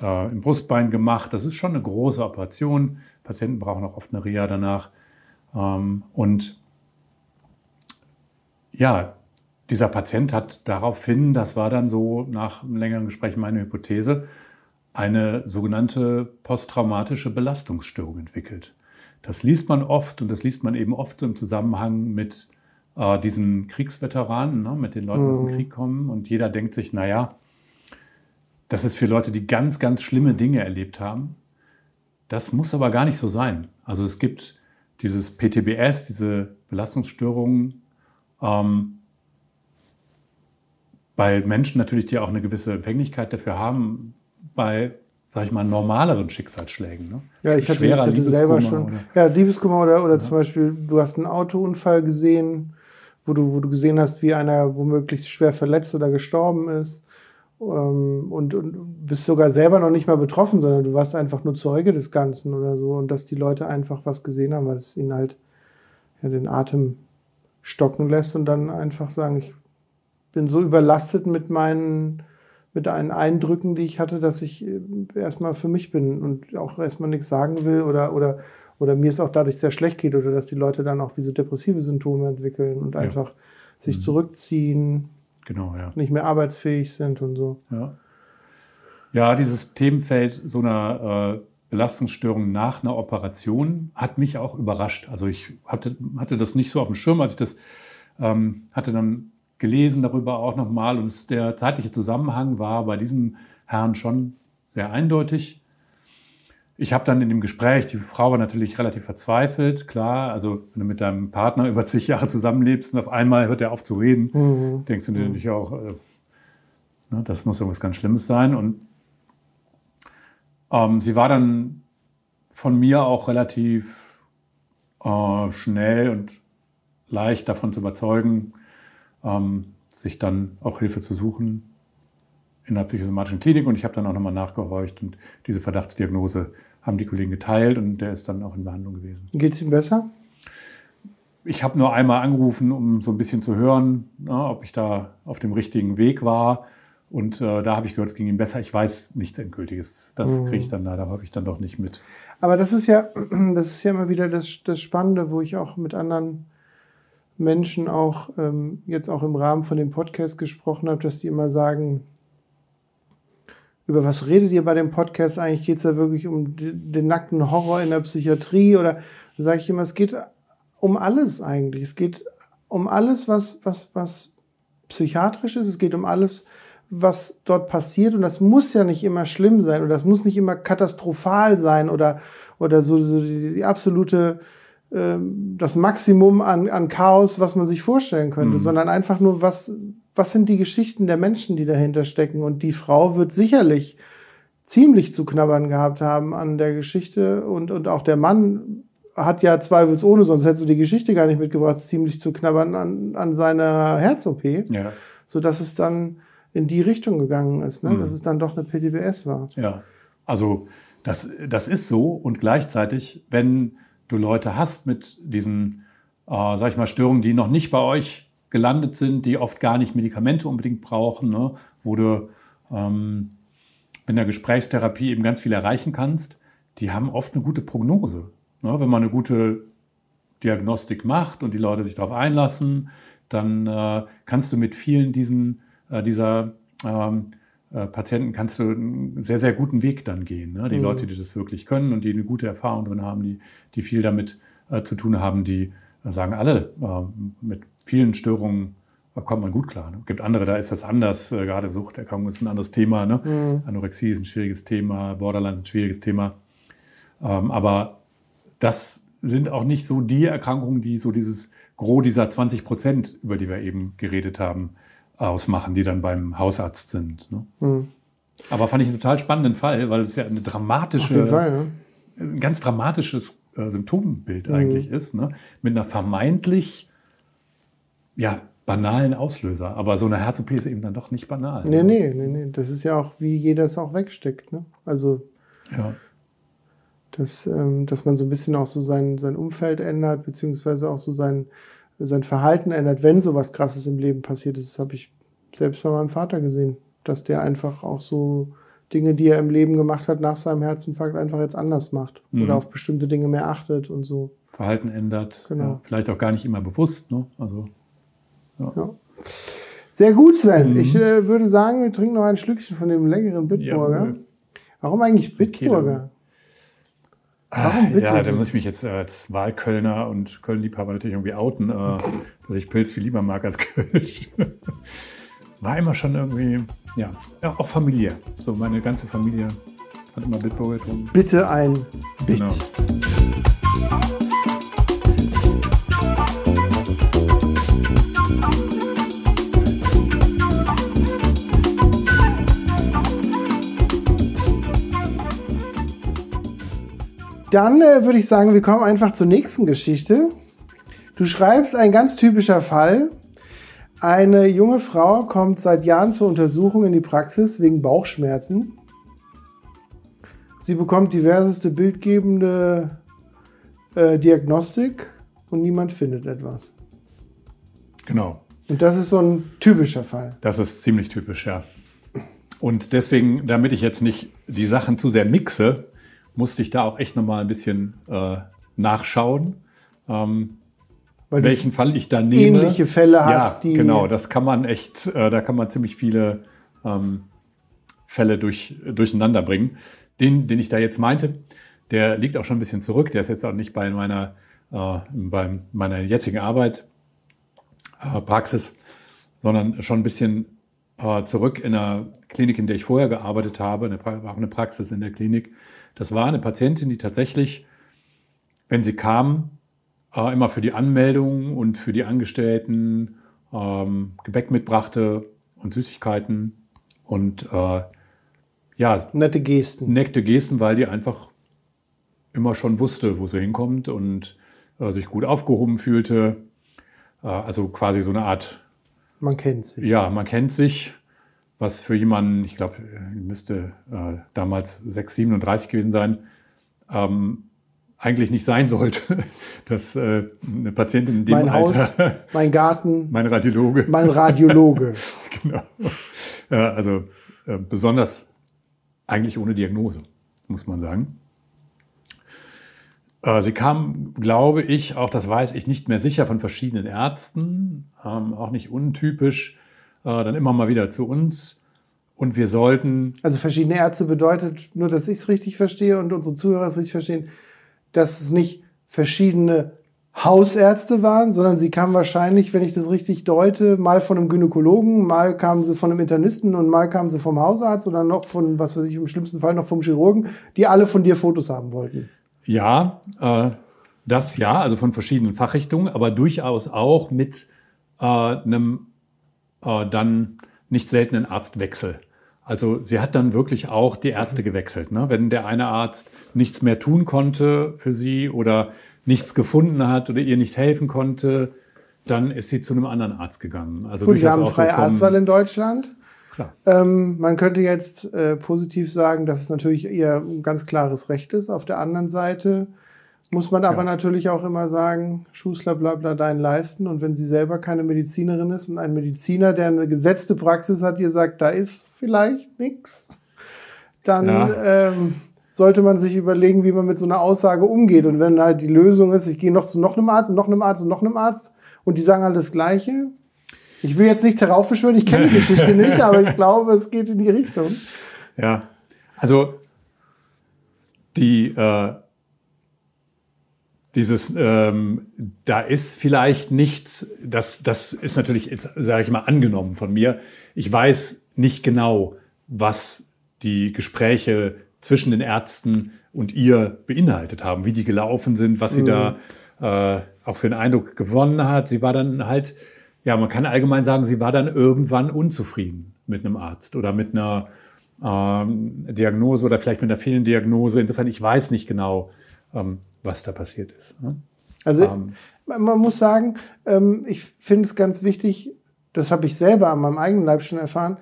äh, im Brustbein gemacht. Das ist schon eine große Operation. Patienten brauchen auch oft eine Reha danach. Ähm, und ja, dieser Patient hat daraufhin, das war dann so nach einem längeren Gespräch meine Hypothese, eine sogenannte posttraumatische Belastungsstörung entwickelt. Das liest man oft und das liest man eben oft so im Zusammenhang mit äh, diesen Kriegsveteranen, ne, mit den Leuten, die aus dem Mhm. Krieg kommen. Und jeder denkt sich, naja, das ist für Leute, die ganz, ganz schlimme Dinge erlebt haben. Das muss aber gar nicht so sein. Also es gibt dieses PTBS, diese Belastungsstörungen, ähm, bei Menschen natürlich, die auch eine gewisse Empfänglichkeit dafür haben, bei, sag ich mal, normaleren Schicksalsschlägen. Ne? Ja, ich hatte, Schwerer ich hatte selber Liebeskummer schon. oder- Ja, Liebeskummer oder, oder zum Beispiel, du hast einen Autounfall gesehen, wo du, wo du gesehen hast, wie einer womöglich schwer verletzt oder gestorben ist. Ähm, und, und bist sogar selber noch nicht mal betroffen, sondern du warst einfach nur Zeuge des Ganzen oder so. Und dass die Leute einfach was gesehen haben, weil es ihnen halt ja, den Atem stocken lässt und dann einfach sagen, ich bin so überlastet mit meinen mit einen Eindrücken, die ich hatte, dass ich äh, erstmal für mich bin und auch erstmal nichts sagen will oder, oder, oder mir es auch dadurch sehr schlecht geht oder dass die Leute dann auch wie so depressive Symptome entwickeln und Ja. einfach sich Mhm. zurückziehen, Genau, ja. nicht mehr arbeitsfähig sind und so. Ja, ja dieses Themenfeld so einer äh, Belastungsstörung nach einer Operation hat mich auch überrascht. Also ich hatte, hatte das nicht so auf dem Schirm, als ich das ähm, hatte dann gelesen darüber auch nochmal und es, der zeitliche Zusammenhang war bei diesem Herrn schon sehr eindeutig. Ich habe dann in dem Gespräch, die Frau war natürlich relativ verzweifelt, klar, also wenn du mit deinem Partner über zig Jahre zusammenlebst und auf einmal hört er auf zu reden, Mhm. denkst du dir natürlich auch, äh, ne, das muss irgendwas ganz Schlimmes sein. Und ähm, sie war dann von mir auch relativ äh, schnell und leicht davon zu überzeugen, ähm, sich dann auch Hilfe zu suchen in der psychosomatischen Klinik. Und ich habe dann auch nochmal nachgehorcht und diese Verdachtsdiagnose haben die Kollegen geteilt und der ist dann auch in Behandlung gewesen. Geht es ihm besser? Ich habe nur einmal angerufen, um so ein bisschen zu hören, na, ob ich da auf dem richtigen Weg war. Und äh, da habe ich gehört, es ging ihm besser. Ich weiß nichts Endgültiges. Das Mhm. kriege ich dann leider häufig dann doch nicht mit. Aber das ist ja, das ist ja immer wieder das, das Spannende, wo ich auch mit anderen Menschen auch ähm, jetzt auch im Rahmen von dem Podcast gesprochen habe, dass die immer sagen, über was redet ihr bei dem Podcast eigentlich? Geht es da wirklich um den nackten Horror in der Psychiatrie? Oder sage ich immer, es geht um alles eigentlich. Es geht um alles, was, was, was psychiatrisch ist. Es geht um alles, was dort passiert. Und das muss ja nicht immer schlimm sein oder das muss nicht immer katastrophal sein oder, oder so, so die, die absolute, das Maximum an, an Chaos, was man sich vorstellen könnte, Mhm. sondern einfach nur, was, was sind die Geschichten der Menschen, die dahinter stecken. Und die Frau wird sicherlich ziemlich zu knabbern gehabt haben an der Geschichte und, und auch der Mann hat ja zweifelsohne, sonst hättest du die Geschichte gar nicht mitgebracht, ziemlich zu knabbern an, an seiner Herz-OP, Ja, sodass es dann in die Richtung gegangen ist, ne? Mhm. dass es dann doch eine PTBS war. ja. Also das, das ist so. Und gleichzeitig, wenn du Leute hast mit diesen, äh, sag ich mal, Störungen, die noch nicht bei euch gelandet sind, die oft gar nicht Medikamente unbedingt brauchen, ne, wo du ähm, mit einer Gesprächstherapie eben ganz viel erreichen kannst, die haben oft eine gute Prognose. Ne? Wenn man eine gute Diagnostik macht und die Leute sich darauf einlassen, dann äh, kannst du mit vielen diesen, äh, dieser ähm, äh, Patienten kannst du einen sehr, sehr guten Weg dann gehen. Ne? Die Mhm. Leute, die das wirklich können und die eine gute Erfahrung drin haben, die, die viel damit äh, zu tun haben, die äh, sagen alle, äh, mit vielen Störungen äh, kommt man gut klar. Ne? gibt andere, da ist das anders. Äh, gerade Suchterkrankung ist ein anderes Thema. Ne? Mhm. Anorexie ist ein schwieriges Thema, Borderline ist ein schwieriges Thema. Ähm, aber das sind auch nicht so die Erkrankungen, die so dieses Gros dieser 20 Prozent, über die wir eben geredet haben, ausmachen, die dann beim Hausarzt sind. Ne? Mhm. Aber fand ich einen total spannenden Fall, weil es ja eine dramatische, Fall, ja. ein ganz dramatisches äh, Symptombild Mhm. eigentlich ist, ne? mit einer vermeintlich ja, banalen Auslöser. Aber so eine Herz-OP ist eben dann doch nicht banal. Nee, ne? nee, nee, nee. Das ist ja auch, wie jeder es auch wegsteckt. Ne? Also, Ja. dass, ähm, dass man so ein bisschen auch so sein, sein Umfeld ändert, beziehungsweise auch so sein, sein Verhalten ändert, wenn so was Krasses im Leben passiert ist. Das habe ich selbst bei meinem Vater gesehen, dass der einfach auch so Dinge, die er im Leben gemacht hat, nach seinem Herzinfarkt einfach jetzt anders macht Mhm. oder auf bestimmte Dinge mehr achtet und so. Verhalten ändert. Genau. Ja, vielleicht auch gar nicht immer bewusst. Ne? Also, Ja. Sehr gut, Sven. Mhm. Ich äh, würde sagen, wir trinken noch ein Schlückchen von dem leckeren Bitburger. Jawohl. Warum eigentlich Bitburger? Warum Bitburger? Ja, da muss ich mich jetzt als Wahlkölner und Köln-Liebhaber natürlich irgendwie outen, äh, dass ich Pilz viel lieber mag als Kölsch. War immer schon irgendwie, ja, auch familiär. So meine ganze Familie hat immer Bitburger getrunken. Bitte ein Bit. Genau. Dann äh, würde ich sagen, wir kommen einfach zur nächsten Geschichte. Du schreibst ein ganz typischer Fall. Eine junge Frau kommt seit Jahren zur Untersuchung in die Praxis wegen Bauchschmerzen. Sie bekommt diverseste bildgebende äh, Diagnostik und niemand findet etwas. Genau. Und das ist so ein typischer Fall. Das ist ziemlich typisch, ja. Und deswegen, damit ich jetzt nicht die Sachen zu sehr mixe, musste ich da auch echt nochmal ein bisschen äh, nachschauen. Ähm, welchen Fall ich da nehme. Ähnliche Fälle hast, ja, die. Genau, das kann man echt, äh, da kann man ziemlich viele ähm, Fälle durch, durcheinander bringen. Den, den ich da jetzt meinte, der liegt auch schon ein bisschen zurück. Der ist jetzt auch nicht bei meiner, äh, bei meiner jetzigen Arbeit, äh, Praxis, sondern schon ein bisschen äh, zurück in einer Klinik, in der ich vorher gearbeitet habe, eine, auch eine Praxis in der Klinik. Das war eine Patientin, die tatsächlich, wenn sie kam, äh, immer für die Anmeldung und für die Angestellten ähm, Gebäck mitbrachte und Süßigkeiten und äh, ja, nette Gesten. Nette Gesten, weil die einfach immer schon wusste, wo sie hinkommt und äh, sich gut aufgehoben fühlte. Äh, also quasi so eine Art. Man kennt sich. Ja, man kennt sich was für jemanden, ich glaube, müsste äh, damals 6, 37 gewesen sein, ähm, eigentlich nicht sein sollte, dass äh, eine Patientin in dem mein Alter, Haus, mein Garten, mein Radiologe, mein Radiologe, genau, äh, also äh, besonders eigentlich ohne Diagnose, muss man sagen. Äh, sie kam, glaube ich, auch das weiß ich nicht mehr sicher von verschiedenen Ärzten, ähm, auch nicht untypisch dann immer mal wieder zu uns. Und wir sollten. Also verschiedene Ärzte bedeutet, nur dass ich es richtig verstehe und unsere Zuhörer es richtig verstehen, dass es nicht verschiedene Hausärzte waren, sondern sie kamen wahrscheinlich, wenn ich das richtig deute, mal von einem Gynäkologen, mal kamen sie von einem Internisten und mal kamen sie vom Hausarzt oder noch von, was weiß ich, im schlimmsten Fall noch vom Chirurgen, die alle von dir Fotos haben wollten. Ja, äh, das ja, also von verschiedenen Fachrichtungen, aber durchaus auch mit äh, einem äh, dann nicht seltenen Arztwechsel. Also sie hat dann wirklich auch die Ärzte gewechselt. Ne? Wenn der eine Arzt nichts mehr tun konnte für sie oder nichts gefunden hat oder ihr nicht helfen konnte, dann ist sie zu einem anderen Arzt gegangen. Also Gut, wir haben freie so Arztwahl in Deutschland. Klar. Ähm, man könnte jetzt äh, positiv sagen, dass es natürlich ihr ein ganz klares Recht ist. Auf der anderen Seite muss man aber ja. natürlich auch immer sagen, Schußler blabla dein leisten. Und wenn sie selber keine Medizinerin ist und ein Mediziner, der eine gesetzte Praxis hat, ihr sagt, da ist vielleicht nichts, dann ja. ähm, sollte man sich überlegen, wie man mit so einer Aussage umgeht. Und wenn halt die Lösung ist, ich gehe noch zu noch einem Arzt und noch einem Arzt und noch einem Arzt und die sagen halt das Gleiche. Ich will jetzt nichts heraufbeschwören, ich kenne die Geschichte nicht, aber ich glaube, es geht in die Richtung. Ja, also die äh dieses, ähm, da ist vielleicht nichts, das, das ist natürlich, sage ich mal, angenommen von mir. Ich weiß nicht genau, was die Gespräche zwischen den Ärzten und ihr beinhaltet haben, wie die gelaufen sind, was sie mhm. da äh, auch für einen Eindruck gewonnen hat. Sie war dann halt, ja, man kann allgemein sagen, sie war dann irgendwann unzufrieden mit einem Arzt oder mit einer ähm, Diagnose oder vielleicht mit einer fehlenden Diagnose. Insofern, ich weiß nicht genau, was da passiert ist. Ne? Also ähm, man muss sagen, ähm, ich finde es ganz wichtig, das habe ich selber an meinem eigenen Leib schon erfahren,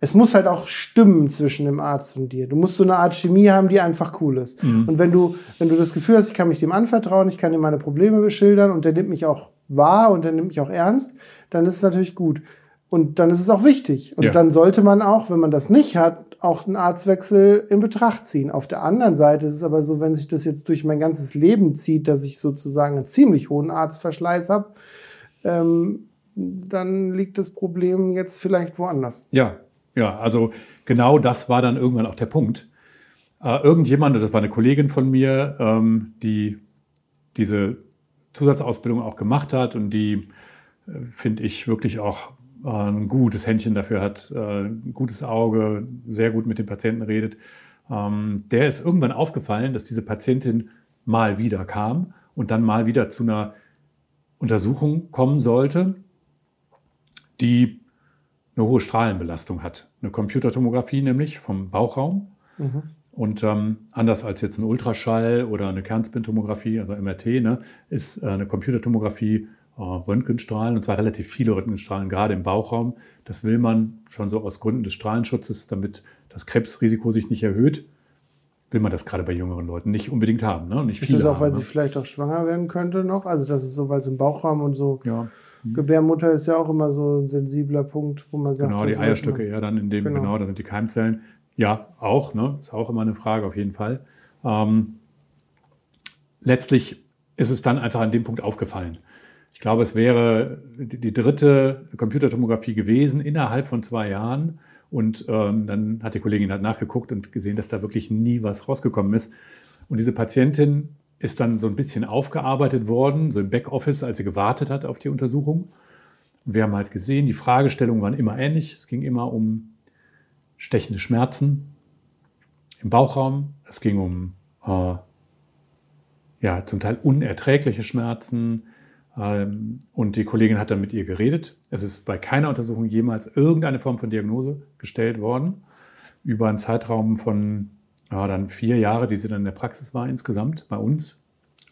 es muss halt auch stimmen zwischen dem Arzt und dir. Du musst so eine Art Chemie haben, die einfach cool ist. Mhm. Und wenn du, wenn du das Gefühl hast, ich kann mich dem anvertrauen, ich kann ihm meine Probleme beschildern und der nimmt mich auch wahr und der nimmt mich auch ernst, dann ist es natürlich gut. Und dann ist es auch wichtig. Und ja. dann sollte man auch, wenn man das nicht hat, auch einen Arztwechsel in Betracht ziehen. Auf der anderen Seite ist es aber so, wenn sich das jetzt durch mein ganzes Leben zieht, dass ich sozusagen einen ziemlich hohen Arztverschleiß habe, ähm, dann liegt das Problem jetzt vielleicht woanders. Ja, ja, also genau das war dann irgendwann auch der Punkt. äh, irgendjemand, das war eine Kollegin von mir, ähm, die diese Zusatzausbildung auch gemacht hat und die, äh, finde ich, wirklich auch ein gutes Händchen dafür hat, äh, ein gutes Auge, sehr gut mit den Patienten redet. Ähm, der ist irgendwann aufgefallen, dass diese Patientin mal wieder kam und dann mal wieder zu einer Untersuchung kommen sollte, die eine hohe Strahlenbelastung hat. Eine Computertomographie nämlich vom Bauchraum. Mhm. Und ähm, anders als jetzt ein Ultraschall oder eine Kernspintomographie, also MRT, ne, ist äh, eine Computertomographie Röntgenstrahlen, und zwar relativ viele Röntgenstrahlen, gerade im Bauchraum. Das will man schon so aus Gründen des Strahlenschutzes, damit das Krebsrisiko sich nicht erhöht, will man das gerade bei jüngeren Leuten nicht unbedingt haben. Ne? Nicht ist das auch, haben, weil ne? sie vielleicht auch schwanger werden könnte noch? Also das ist so, weil es im Bauchraum und so. Ja. Mhm. Gebärmutter ist ja auch immer so ein sensibler Punkt, wo man sagt. Genau, die Eierstöcke eher dann in dem, genau. genau, da sind die Keimzellen. Ja, auch, ne? Ist auch immer eine Frage, auf jeden Fall. Ähm, letztlich ist es dann einfach an dem Punkt aufgefallen. Ich glaube, es wäre die dritte Computertomographie gewesen innerhalb von zwei Jahren. Und ähm, dann hat die Kollegin halt nachgeguckt und gesehen, dass da wirklich nie was rausgekommen ist. Und diese Patientin ist dann so ein bisschen aufgearbeitet worden, so im Backoffice, als sie gewartet hat auf die Untersuchung. Und wir haben halt gesehen, die Fragestellungen waren immer ähnlich. Es ging immer um stechende Schmerzen im Bauchraum. Es ging um äh, ja, zum Teil unerträgliche Schmerzen. Ähm, und die Kollegin hat dann mit ihr geredet. Es ist bei keiner Untersuchung jemals irgendeine Form von Diagnose gestellt worden. Über einen Zeitraum von ja, dann vier Jahre, die sie dann in der Praxis war insgesamt bei uns.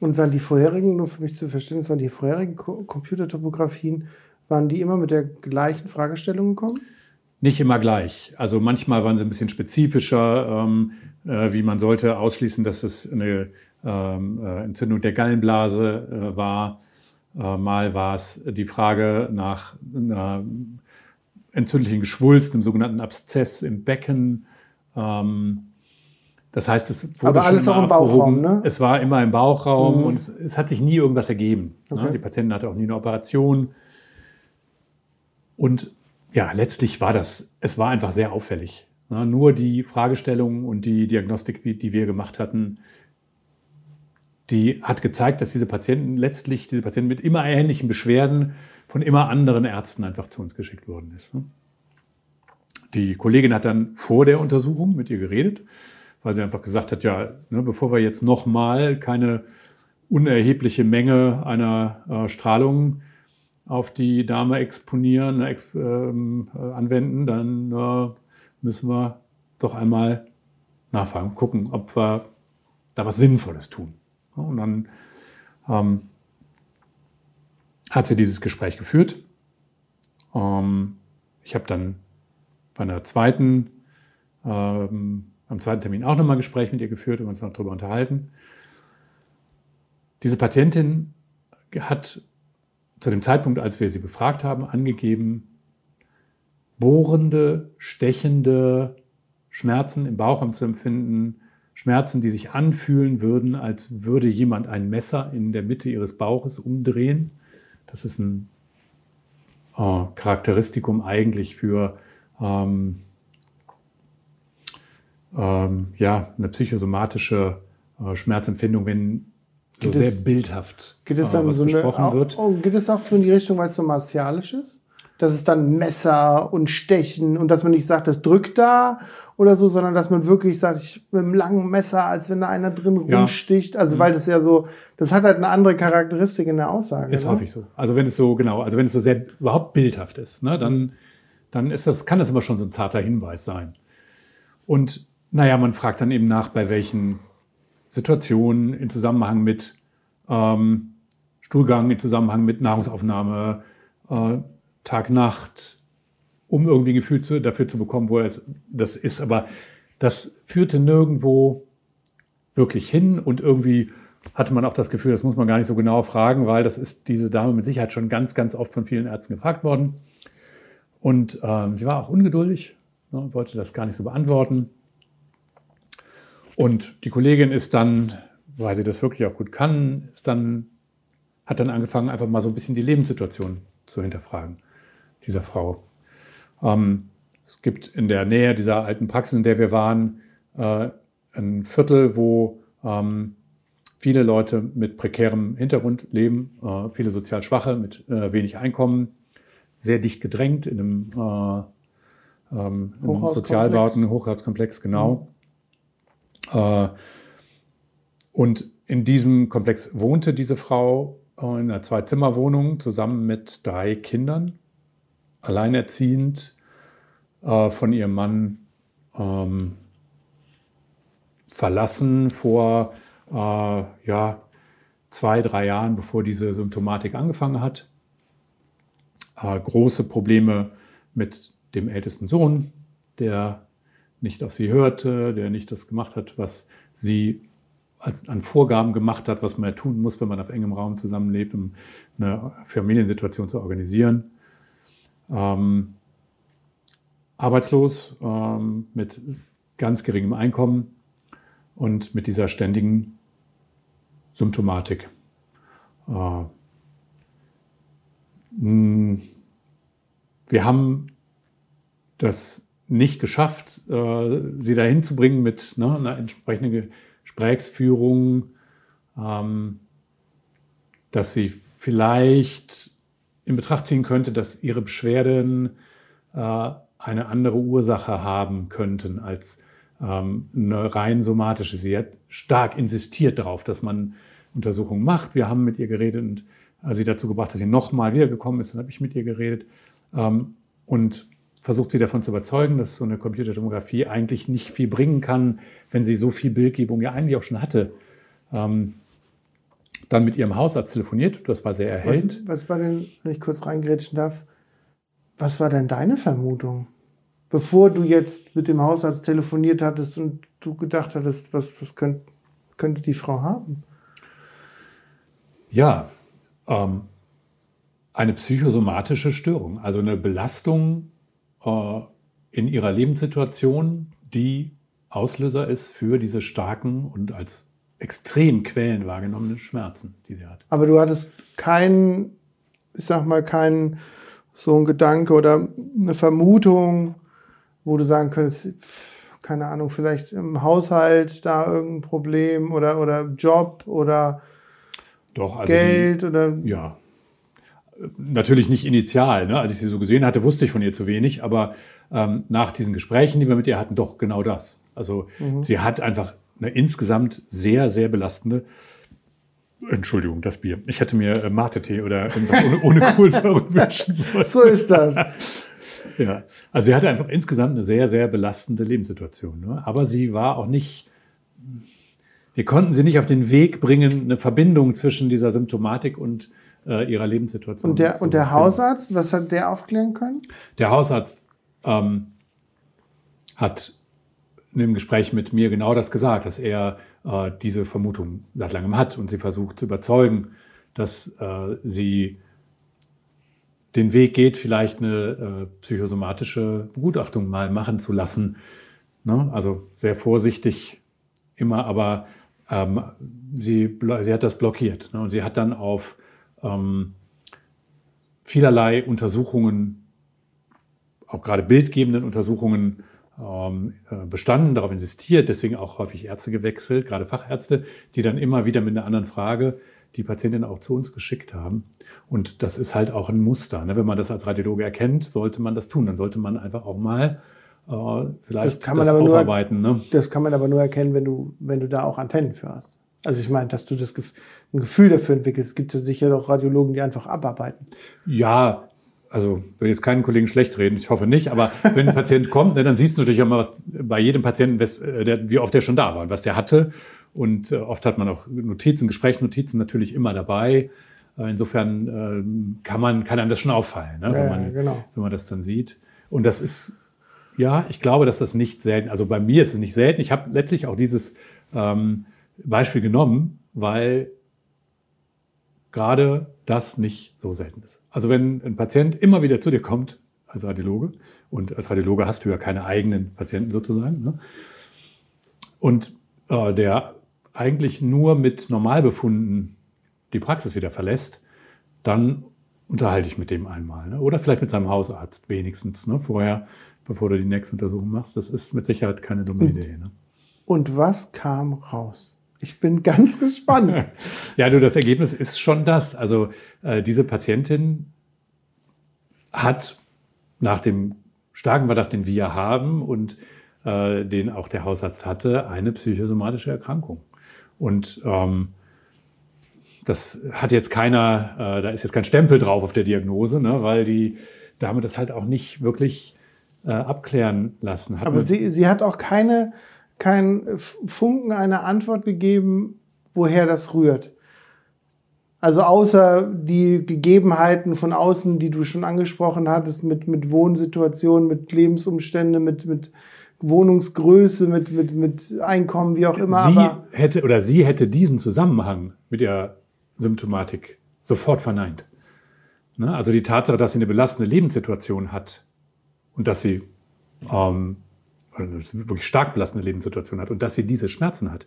Und waren die vorherigen, nur für mich zu verstehen, waren die vorherigen Computertopografien, waren die immer mit der gleichen Fragestellung gekommen? Nicht immer gleich. Also manchmal waren sie ein bisschen spezifischer, ähm, äh, wie man sollte ausschließen, dass es eine ähm, äh, Entzündung der Gallenblase äh, war. Äh, mal war es die Frage nach einer entzündlichen Geschwulst, einem sogenannten Abszess im Becken. Ähm, das heißt, es wurde Aber alles auch im Bauchraum, ne? Es war immer im Bauchraum mhm. und es, es, hat sich nie irgendwas ergeben. Ne? Okay. Die Patientin hatte auch nie eine Operation. Und ja, letztlich war das, es war einfach sehr auffällig. Ne? Nur die Fragestellungen und die Diagnostik, die wir gemacht hatten, die hat gezeigt, dass diese Patienten letztlich, diese Patienten mit immer ähnlichen Beschwerden von immer anderen Ärzten einfach zu uns geschickt worden ist. Ne? Die Kollegin hat dann vor der Untersuchung mit ihr geredet, weil sie einfach gesagt hat, ja, ne, bevor wir jetzt nochmal keine unerhebliche Menge einer äh, Strahlung auf die Dame exponieren, äh, ähm, äh, anwenden, dann müssen wir doch einmal nachfragen, gucken, ob wir da was Sinnvolles tun. Und dann ähm, hat sie dieses Gespräch geführt. Ähm, ich habe dann bei einer zweiten, ähm, am zweiten Termin auch nochmal ein Gespräch mit ihr geführt und uns noch darüber unterhalten. Diese Patientin hat zu dem Zeitpunkt, als wir sie befragt haben, angegeben, bohrende, stechende Schmerzen im Bauchraum zu empfinden, Schmerzen, die sich anfühlen würden, als würde jemand ein Messer in der Mitte ihres Bauches umdrehen. Das ist ein äh, Charakteristikum eigentlich für ähm, ähm, ja, eine psychosomatische äh, Schmerzempfindung, wenn so geht sehr es, bildhaft geht es dann äh, so besprochen eine, wird. Oh, geht es auch so in die Richtung, weil es so martialisch ist? Dass es dann Messer und Stechen und dass man nicht sagt, das drückt da oder so, sondern dass man wirklich sagt, ich mit einem langen Messer, als wenn da einer drin ja. rumsticht. Also, mhm. weil das ja so, das hat halt eine andere Charakteristik in der Aussage. Ist ne? häufig so. Also, wenn es so, genau, also wenn es so sehr überhaupt bildhaft ist, ne, dann, dann ist das, kann das immer schon so ein zarter Hinweis sein. Und naja, man fragt dann eben nach, bei welchen Situationen in Zusammenhang mit ähm, Stuhlgang, in Zusammenhang mit Nahrungsaufnahme, äh, Tag-Nacht, um irgendwie ein Gefühl zu, dafür zu bekommen, wo es das ist. Aber das führte nirgendwo wirklich hin und irgendwie hatte man auch das Gefühl, das muss man gar nicht so genau fragen, weil das ist diese Dame mit Sicherheit schon ganz, ganz oft von vielen Ärzten gefragt worden. Und ähm, sie war auch ungeduldig, ne, wollte das gar nicht so beantworten. Und die Kollegin ist dann, weil sie das wirklich auch gut kann, ist dann, hat dann angefangen, einfach mal so ein bisschen die Lebenssituation zu hinterfragen, dieser Frau. Ähm, es gibt in der Nähe dieser alten Praxis, in der wir waren, äh, ein Viertel, wo ähm, viele Leute mit prekärem Hintergrund leben, äh, viele sozial Schwache mit äh, wenig Einkommen, sehr dicht gedrängt in einem, äh, ähm, einem Sozialbauten, Hochhauskomplex, genau. Mhm. Und in diesem Komplex wohnte diese Frau in einer Zwei-Zimmer-Wohnung zusammen mit drei Kindern, alleinerziehend äh, von ihrem Mann ähm, verlassen vor äh, ja, zwei, drei Jahren, bevor diese Symptomatik angefangen hat. Äh, große Probleme mit dem ältesten Sohn, der nicht auf sie hörte, der nicht das gemacht hat, was sie als, an Vorgaben gemacht hat, was man ja tun muss, wenn man auf engem Raum zusammenlebt, um eine Familiensituation zu organisieren. Ähm, arbeitslos, ähm, mit ganz geringem Einkommen und mit dieser ständigen Symptomatik. Äh, wir haben das nicht geschafft, äh, sie dahin zu bringen mit ne, einer entsprechenden Gesprächsführung, ähm, dass sie vielleicht in Betracht ziehen könnte, dass ihre Beschwerden äh, eine andere Ursache haben könnten als ähm, eine rein somatische. Sie hat stark insistiert darauf, dass man Untersuchungen macht. Wir haben mit ihr geredet und äh, sie dazu gebracht, dass sie nochmal wiedergekommen ist. Dann habe ich mit ihr geredet ähm, und versucht sie davon zu überzeugen, dass so eine Computertomographie eigentlich nicht viel bringen kann, wenn sie so viel Bildgebung ja eigentlich auch schon hatte. Ähm, dann mit ihrem Hausarzt telefoniert, das war sehr erhellend. Was, was war denn, wenn ich kurz reingrätschen darf, was war denn deine Vermutung? Bevor du jetzt mit dem Hausarzt telefoniert hattest und du gedacht hattest, was, was könnt, könnte die Frau haben? Ja, ähm, eine psychosomatische Störung, also eine Belastung äh, in ihrer Lebenssituation, die Auslöser ist für diese starken und als extrem quälend wahrgenommenen Schmerzen, die sie hat. Aber du hattest keinen, ich sag mal, keinen so ein Gedanke oder eine Vermutung, wo du sagen könntest, keine Ahnung, vielleicht im Haushalt da irgendein Problem oder, oder Job oder Doch, also Geld die, oder. Ja, natürlich nicht initial. Ne? Als ich sie so gesehen hatte, wusste ich von ihr zu wenig, aber ähm, nach diesen Gesprächen, die wir mit ihr hatten, doch genau das. Also mhm. sie hat einfach eine insgesamt sehr, sehr belastende Entschuldigung, das Bier. Ich hätte mir äh, Mate-Tee oder irgendwas ohne, ohne Kohlensäure wünschen sollen. So ist das. ja, also sie hatte einfach insgesamt eine sehr, sehr belastende Lebenssituation. Ne? Aber sie war auch nicht, wir konnten sie nicht auf den Weg bringen, eine Verbindung zwischen dieser Symptomatik und äh, ihrer Lebenssituation. Und der, und der Hausarzt, was hat der aufklären können? Der Hausarzt ähm, hat in dem Gespräch mit mir genau das gesagt, dass er äh, diese Vermutung seit langem hat und sie versucht zu überzeugen, dass äh, sie den Weg geht, vielleicht eine äh, psychosomatische Begutachtung mal machen zu lassen. Ne? Also sehr vorsichtig immer, aber ähm, sie, sie hat das blockiert. Ne? Und sie hat dann auf ähm, vielerlei Untersuchungen, auch gerade bildgebenden Untersuchungen, bestanden, darauf insistiert, deswegen auch häufig Ärzte gewechselt, gerade Fachärzte, die dann immer wieder mit einer anderen Frage die Patientin auch zu uns geschickt haben. Und das ist halt auch ein Muster. Ne? Wenn man das als Radiologe erkennt, sollte man das tun. Dann sollte man einfach auch mal äh, vielleicht das, kann man das aber aufarbeiten. Nur, ne? Das kann man aber nur erkennen, wenn du, wenn du da auch Antennen für hast. Also ich meine, dass du das ein Gefühl dafür entwickelst. Es gibt ja sicher doch Radiologen, die einfach abarbeiten. Ja, also will jetzt keinen Kollegen schlecht reden, ich hoffe nicht, aber wenn ein Patient kommt, ne, dann siehst du natürlich immer, was bei jedem Patienten, äh, wie oft der schon da war und was der hatte. Und äh, oft hat man auch Notizen, Gesprächsnotizen natürlich immer dabei. Äh, insofern kann man, kann einem das schon auffallen, ne, ja, wenn, man, genau. wenn man das dann sieht. Und das ist, ja, ich glaube, dass das nicht selten, also bei mir ist es nicht selten. Ich habe letztlich auch dieses ähm, Beispiel genommen, weil gerade das nicht so selten ist. Also wenn ein Patient immer wieder zu dir kommt als Radiologe, und als Radiologe hast du ja keine eigenen Patienten sozusagen, ne? und äh, der eigentlich nur mit Normalbefunden die Praxis wieder verlässt, dann unterhalte ich mit dem einmal. Ne? Oder vielleicht mit seinem Hausarzt wenigstens ne? vorher, bevor du die nächste Untersuchung machst. Das ist mit Sicherheit keine dumme Idee. Ne? Und was kam raus? Ich bin ganz gespannt. ja, du, das Ergebnis ist schon das. Also äh, diese Patientin hat nach dem starken Verdacht, den wir haben und äh, den auch der Hausarzt hatte, eine psychosomatische Erkrankung. Und ähm, das hat jetzt keiner, äh, da ist jetzt kein Stempel drauf auf der Diagnose, ne, weil die Dame das halt auch nicht wirklich äh, abklären lassen hat. Aber sie, sie hat auch keine, keinen Funken einer Antwort gegeben, woher das rührt. Also außer die Gegebenheiten von außen, die du schon angesprochen hattest, mit, mit Wohnsituationen, mit Lebensumständen, mit, mit Wohnungsgröße, mit, mit, mit Einkommen, wie auch immer. Sie hätte oder sie hätte diesen Zusammenhang mit ihrer Symptomatik sofort verneint. Ne? Also die Tatsache, dass sie eine belastende Lebenssituation hat und dass sie ähm, eine wirklich stark belastende Lebenssituation hat und dass sie diese Schmerzen hat,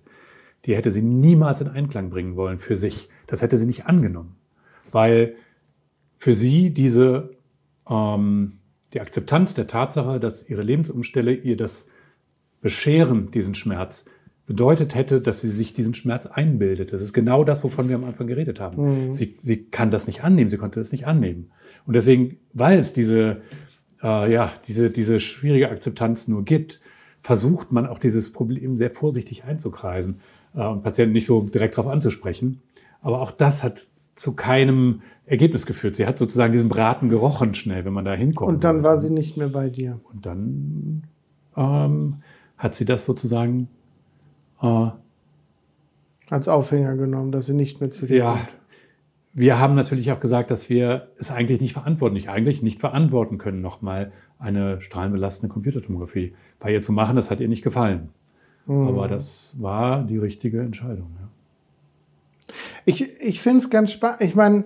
die hätte sie niemals in Einklang bringen wollen für sich. Das hätte sie nicht angenommen, weil für sie diese ähm, die Akzeptanz der Tatsache, dass ihre Lebensumstände ihr das bescheren, diesen Schmerz, bedeutet hätte, dass sie sich diesen Schmerz einbildet. Das ist genau das, wovon wir am Anfang geredet haben. Mhm. Sie, sie kann das nicht annehmen, sie konnte das nicht annehmen. Und deswegen, weil es diese, äh, ja, diese, diese schwierige Akzeptanz nur gibt, versucht man auch dieses Problem sehr vorsichtig einzukreisen äh, und Patienten nicht so direkt darauf anzusprechen. Aber auch das hat zu keinem Ergebnis geführt. Sie hat sozusagen diesen Braten gerochen schnell, wenn man da hinkommt. Und dann war sie nicht mehr bei dir. Und dann ähm, hat sie das sozusagen äh, als Aufhänger genommen, dass sie nicht mehr zu dir ja, kommt. Wir haben natürlich auch gesagt, dass wir es eigentlich nicht verantworten, nicht eigentlich nicht verantworten können, nochmal eine strahlenbelastende Computertomographie bei ihr zu machen. Das hat ihr nicht gefallen. Mhm. Aber das war die richtige Entscheidung. Ja. Ich, ich finde es ganz spannend. Ich meine,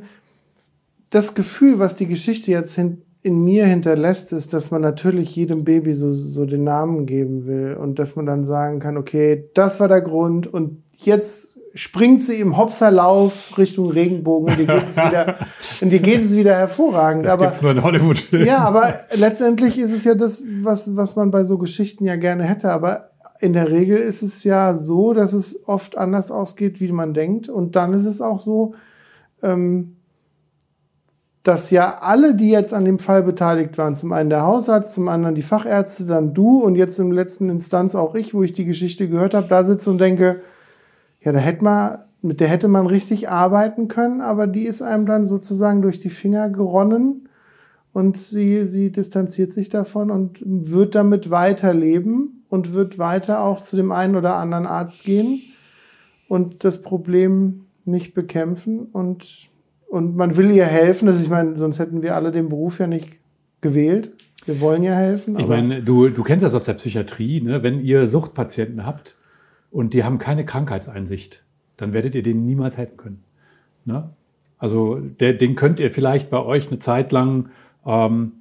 das Gefühl, was die Geschichte jetzt hin, in mir hinterlässt, ist, dass man natürlich jedem Baby so, so den Namen geben will und dass man dann sagen kann, okay, das war der Grund und jetzt springt sie im Hopserlauf Richtung Regenbogen und dir geht es wieder, und dir geht es wieder hervorragend. Das aber, gibt's nur in Hollywood. Ja, aber letztendlich ist es ja das, was, was man bei so Geschichten ja gerne hätte. Aber in der Regel ist es ja so, dass es oft anders ausgeht, wie man denkt. Und dann ist es auch so, ähm, dass ja alle, die jetzt an dem Fall beteiligt waren, zum einen der Hausarzt, zum anderen die Fachärzte, dann du und jetzt im letzten Instanz auch ich, wo ich die Geschichte gehört habe, da sitze und denke, ja, da hätte man, mit der hätte man richtig arbeiten können, aber die ist einem dann sozusagen durch die Finger geronnen und sie, sie distanziert sich davon und wird damit weiterleben und wird weiter auch zu dem einen oder anderen Arzt gehen und das Problem nicht bekämpfen und und man will ihr helfen. Das ist, ich meine, sonst hätten wir alle den Beruf ja nicht gewählt. Wir wollen ja helfen. Ich meine, du, du kennst das aus der Psychiatrie, ne? wenn ihr Suchtpatienten habt und die haben keine Krankheitseinsicht, dann werdet ihr denen niemals helfen können. Ne? Also der, den könnt ihr vielleicht bei euch eine Zeit lang ähm,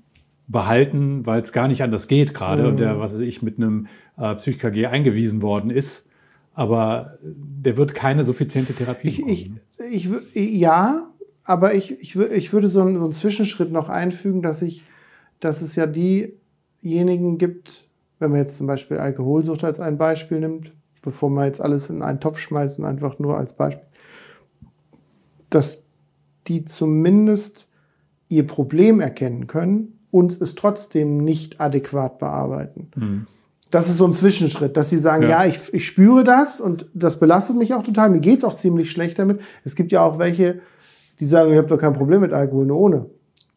behalten, weil es gar nicht anders geht gerade mhm. und der, was weiß ich, mit einem äh, Psych-KG eingewiesen worden ist. Aber der wird keine suffiziente Therapie ich, bekommen. Ich, ich, ja, aber ich, ich, ich würde so einen, so einen Zwischenschritt noch einfügen, dass ich, dass es ja diejenigen gibt, wenn man jetzt zum Beispiel Alkoholsucht als ein Beispiel nimmt, bevor man jetzt alles in einen Topf schmeißen, einfach nur als Beispiel, dass die zumindest ihr Problem erkennen können und es trotzdem nicht adäquat bearbeiten. Mhm. Das ist so ein Zwischenschritt, dass sie sagen, ja, ja ich, ich spüre das und das belastet mich auch total. Mir geht es auch ziemlich schlecht damit. Es gibt ja auch welche, die sagen, ich habe doch kein Problem mit Alkohol, nur ohne.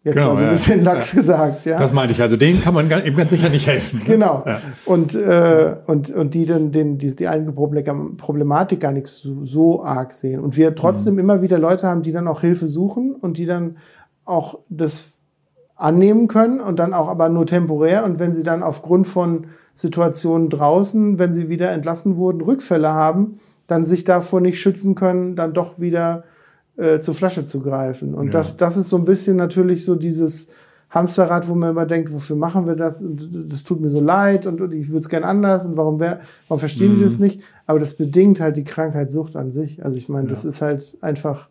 Jetzt genau, mal so ein ja. bisschen lax ja. gesagt. Ja. Das meinte ich. Also denen kann man eben ganz sicher nicht helfen. Ne? Genau. Ja. Und, äh, und, und die dann den, die, die eigene Problematik gar nicht so, so arg sehen. Und wir trotzdem mhm. immer wieder Leute haben, die dann auch Hilfe suchen und die dann auch das annehmen können und dann auch aber nur temporär. Und wenn sie dann aufgrund von Situationen draußen, wenn sie wieder entlassen wurden, Rückfälle haben, dann sich davor nicht schützen können, dann doch wieder äh, zur Flasche zu greifen. Und ja. das, das ist so ein bisschen natürlich so dieses Hamsterrad, wo man immer denkt, wofür machen wir das? Und das tut mir so leid und, und ich würde es gern anders und warum, wär, warum verstehen mhm. die das nicht? Aber das bedingt halt die Krankheitssucht an sich. Also ich meine, ja. das ist halt einfach,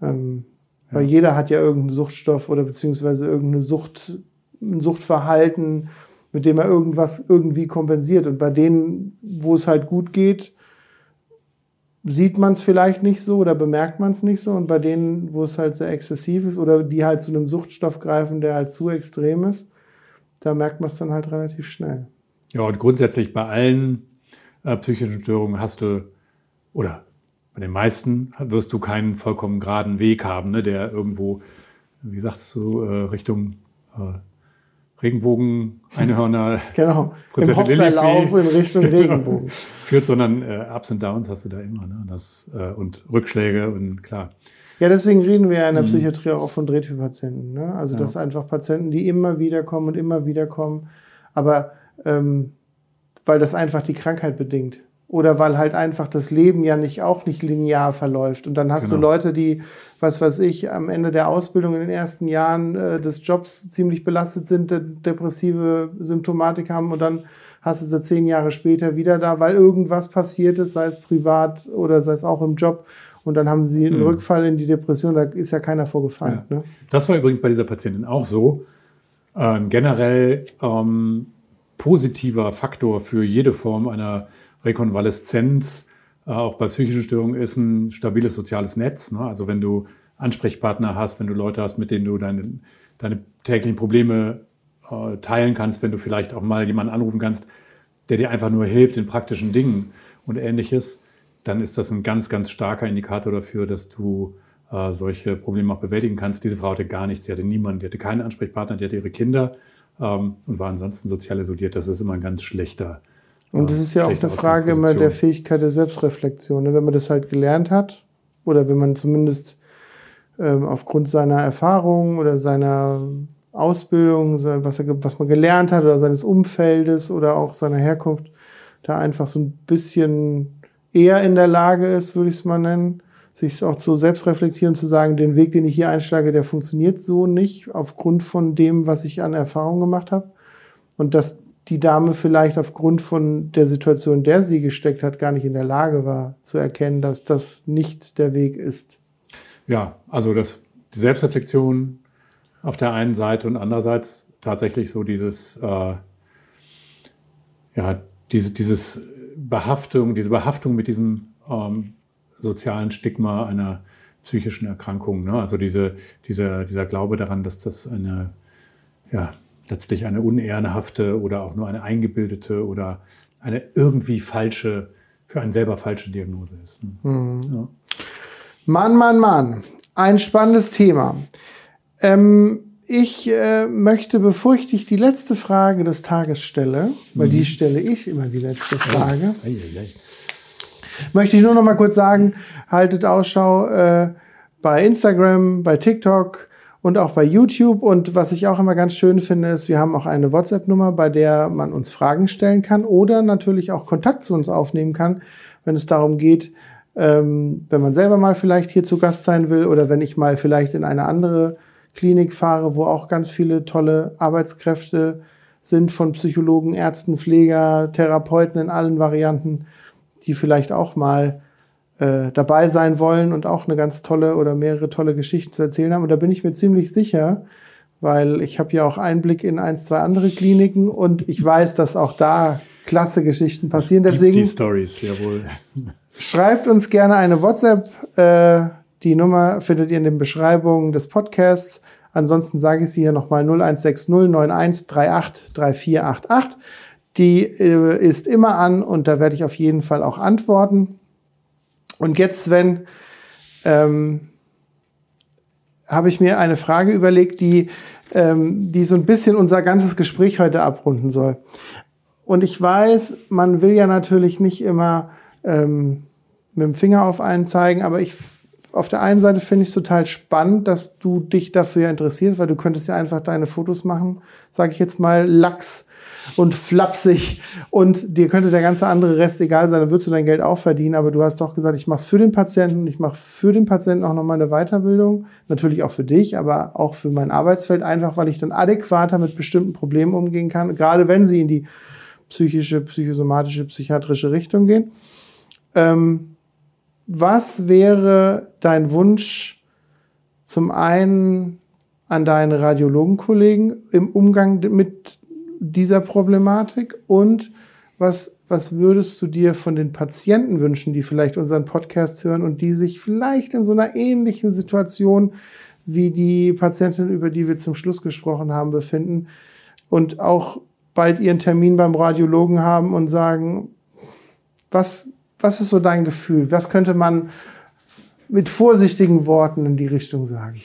ähm, ja. weil jeder hat ja irgendeinen Suchtstoff oder beziehungsweise irgendeine Sucht, ein Suchtverhalten, mit dem er irgendwas irgendwie kompensiert. Und bei denen, wo es halt gut geht, sieht man es vielleicht nicht so oder bemerkt man es nicht so. Und bei denen, wo es halt sehr exzessiv ist oder die halt zu einem Suchtstoff greifen, der halt zu extrem ist, da merkt man es dann halt relativ schnell. Ja, und grundsätzlich bei allen äh, psychischen Störungen hast du, oder bei den meisten wirst du keinen vollkommen geraden Weg haben, ne, der irgendwo, wie sagst du, äh, Richtung äh, Regenbogen, Einhörner, genau, im Hopserlauf in Richtung Regenbogen führt, sondern äh, Ups und Downs hast du da immer. Ne? Das, äh, und Rückschläge und klar. Ja, deswegen reden wir ja in der mhm. Psychiatrie auch von Drehtyp-Patienten. Ne? Also ja. das sind einfach Patienten, die immer wieder kommen und immer wieder kommen. Aber ähm, weil das einfach die Krankheit bedingt. Oder weil halt einfach das Leben ja nicht auch nicht linear verläuft. Und dann hast genau. du Leute, die, was weiß ich, am Ende der Ausbildung in den ersten Jahren äh, des Jobs ziemlich belastet sind, de depressive Symptomatik haben und dann hast du sie zehn Jahre später wieder da, weil irgendwas passiert ist, sei es privat oder sei es auch im Job. Und dann haben sie einen mhm. Rückfall in die Depression, da ist ja keiner vorgefallen. Ja. Ne? Das war übrigens bei dieser Patientin auch so. Ähm, generell ähm, positiver Faktor für jede Form einer Rekonvaleszenz, äh, auch bei psychischen Störungen, ist ein stabiles soziales Netz. Ne? Also wenn du Ansprechpartner hast, wenn du Leute hast, mit denen du deine, deine täglichen Probleme äh, teilen kannst, wenn du vielleicht auch mal jemanden anrufen kannst, der dir einfach nur hilft in praktischen Dingen und ähnliches, dann ist das ein ganz, ganz starker Indikator dafür, dass du äh, solche Probleme auch bewältigen kannst. Diese Frau hatte gar nichts, sie hatte niemanden, die hatte keinen Ansprechpartner, die hatte ihre Kinder ähm, und war ansonsten sozial isoliert. Das ist immer ein ganz schlechter. Und das ist ja auch eine Frage immer der Fähigkeit der Selbstreflexion. Ne? Wenn man das halt gelernt hat oder wenn man zumindest ähm, aufgrund seiner Erfahrungen oder seiner Ausbildung, was, er, was man gelernt hat oder seines Umfeldes oder auch seiner Herkunft, da einfach so ein bisschen eher in der Lage ist, würde ich es mal nennen, sich auch zu selbst reflektieren, zu sagen, den Weg, den ich hier einschlage, der funktioniert so nicht, aufgrund von dem, was ich an Erfahrung gemacht habe. Und dass die Dame vielleicht aufgrund von der Situation, in der sie gesteckt hat, gar nicht in der Lage war zu erkennen, dass das nicht der Weg ist. Ja, also das, die Selbstreflexion auf der einen Seite und andererseits tatsächlich so dieses, äh, ja, diese, dieses Behaftung, diese Behaftung mit diesem ähm, sozialen Stigma einer psychischen Erkrankung. Ne? Also diese, dieser, dieser Glaube daran, dass das eine, ja, letztlich eine unehrenhafte oder auch nur eine eingebildete oder eine irgendwie falsche, für einen selber falsche Diagnose ist. Ne? Mhm. Ja. Mann, Mann, Mann. Ein spannendes Thema. Ähm, ich äh, möchte, bevor ich dich die letzte Frage des Tages stelle, weil mhm. die stelle ich immer die letzte Frage. Ei, ei, ei möchte ich nur noch mal kurz sagen, haltet Ausschau äh, bei Instagram, bei TikTok und auch bei YouTube. Und was ich auch immer ganz schön finde, ist, wir haben auch eine WhatsApp-Nummer, bei der man uns Fragen stellen kann oder natürlich auch Kontakt zu uns aufnehmen kann, wenn es darum geht, ähm, wenn man selber mal vielleicht hier zu Gast sein will oder wenn ich mal vielleicht in eine andere Klinik fahre, wo auch ganz viele tolle Arbeitskräfte sind von Psychologen, Ärzten, Pfleger, Therapeuten in allen Varianten die vielleicht auch mal äh, dabei sein wollen und auch eine ganz tolle oder mehrere tolle Geschichten zu erzählen haben. Und da bin ich mir ziemlich sicher, weil ich habe ja auch Einblick in ein, zwei andere Kliniken und ich weiß, dass auch da klasse Geschichten passieren. Deswegen die Stories, jawohl. Schreibt uns gerne eine WhatsApp. Äh, die Nummer findet ihr in den Beschreibungen des Podcasts. Ansonsten sage ich sie hier nochmal 0160 91 38 3488. Die äh, ist immer an und da werde ich auf jeden Fall auch antworten. Und jetzt, Sven, ähm, habe ich mir eine Frage überlegt, die, ähm, die so ein bisschen unser ganzes Gespräch heute abrunden soll. Und ich weiß, man will ja natürlich nicht immer ähm, mit dem Finger auf einen zeigen, aber ich auf der einen Seite finde ich es total spannend, dass du dich dafür interessierst, weil du könntest ja einfach deine Fotos machen, sage ich jetzt mal, Lachs und flapsig. Und dir könnte der ganze andere Rest egal sein, dann würdest du dein Geld auch verdienen, aber du hast doch gesagt, ich mache es für den Patienten, ich mache für den Patienten auch nochmal eine Weiterbildung, natürlich auch für dich, aber auch für mein Arbeitsfeld, einfach weil ich dann adäquater mit bestimmten Problemen umgehen kann, gerade wenn sie in die psychische, psychosomatische, psychiatrische Richtung gehen. Ähm, was wäre dein Wunsch zum einen an deine Radiologenkollegen im Umgang mit dieser Problematik? Und was, was würdest du dir von den Patienten wünschen, die vielleicht unseren Podcast hören und die sich vielleicht in so einer ähnlichen Situation wie die Patientin, über die wir zum Schluss gesprochen haben, befinden und auch bald ihren Termin beim Radiologen haben und sagen, was, was ist so dein Gefühl? Was könnte man mit vorsichtigen Worten in die Richtung sagen?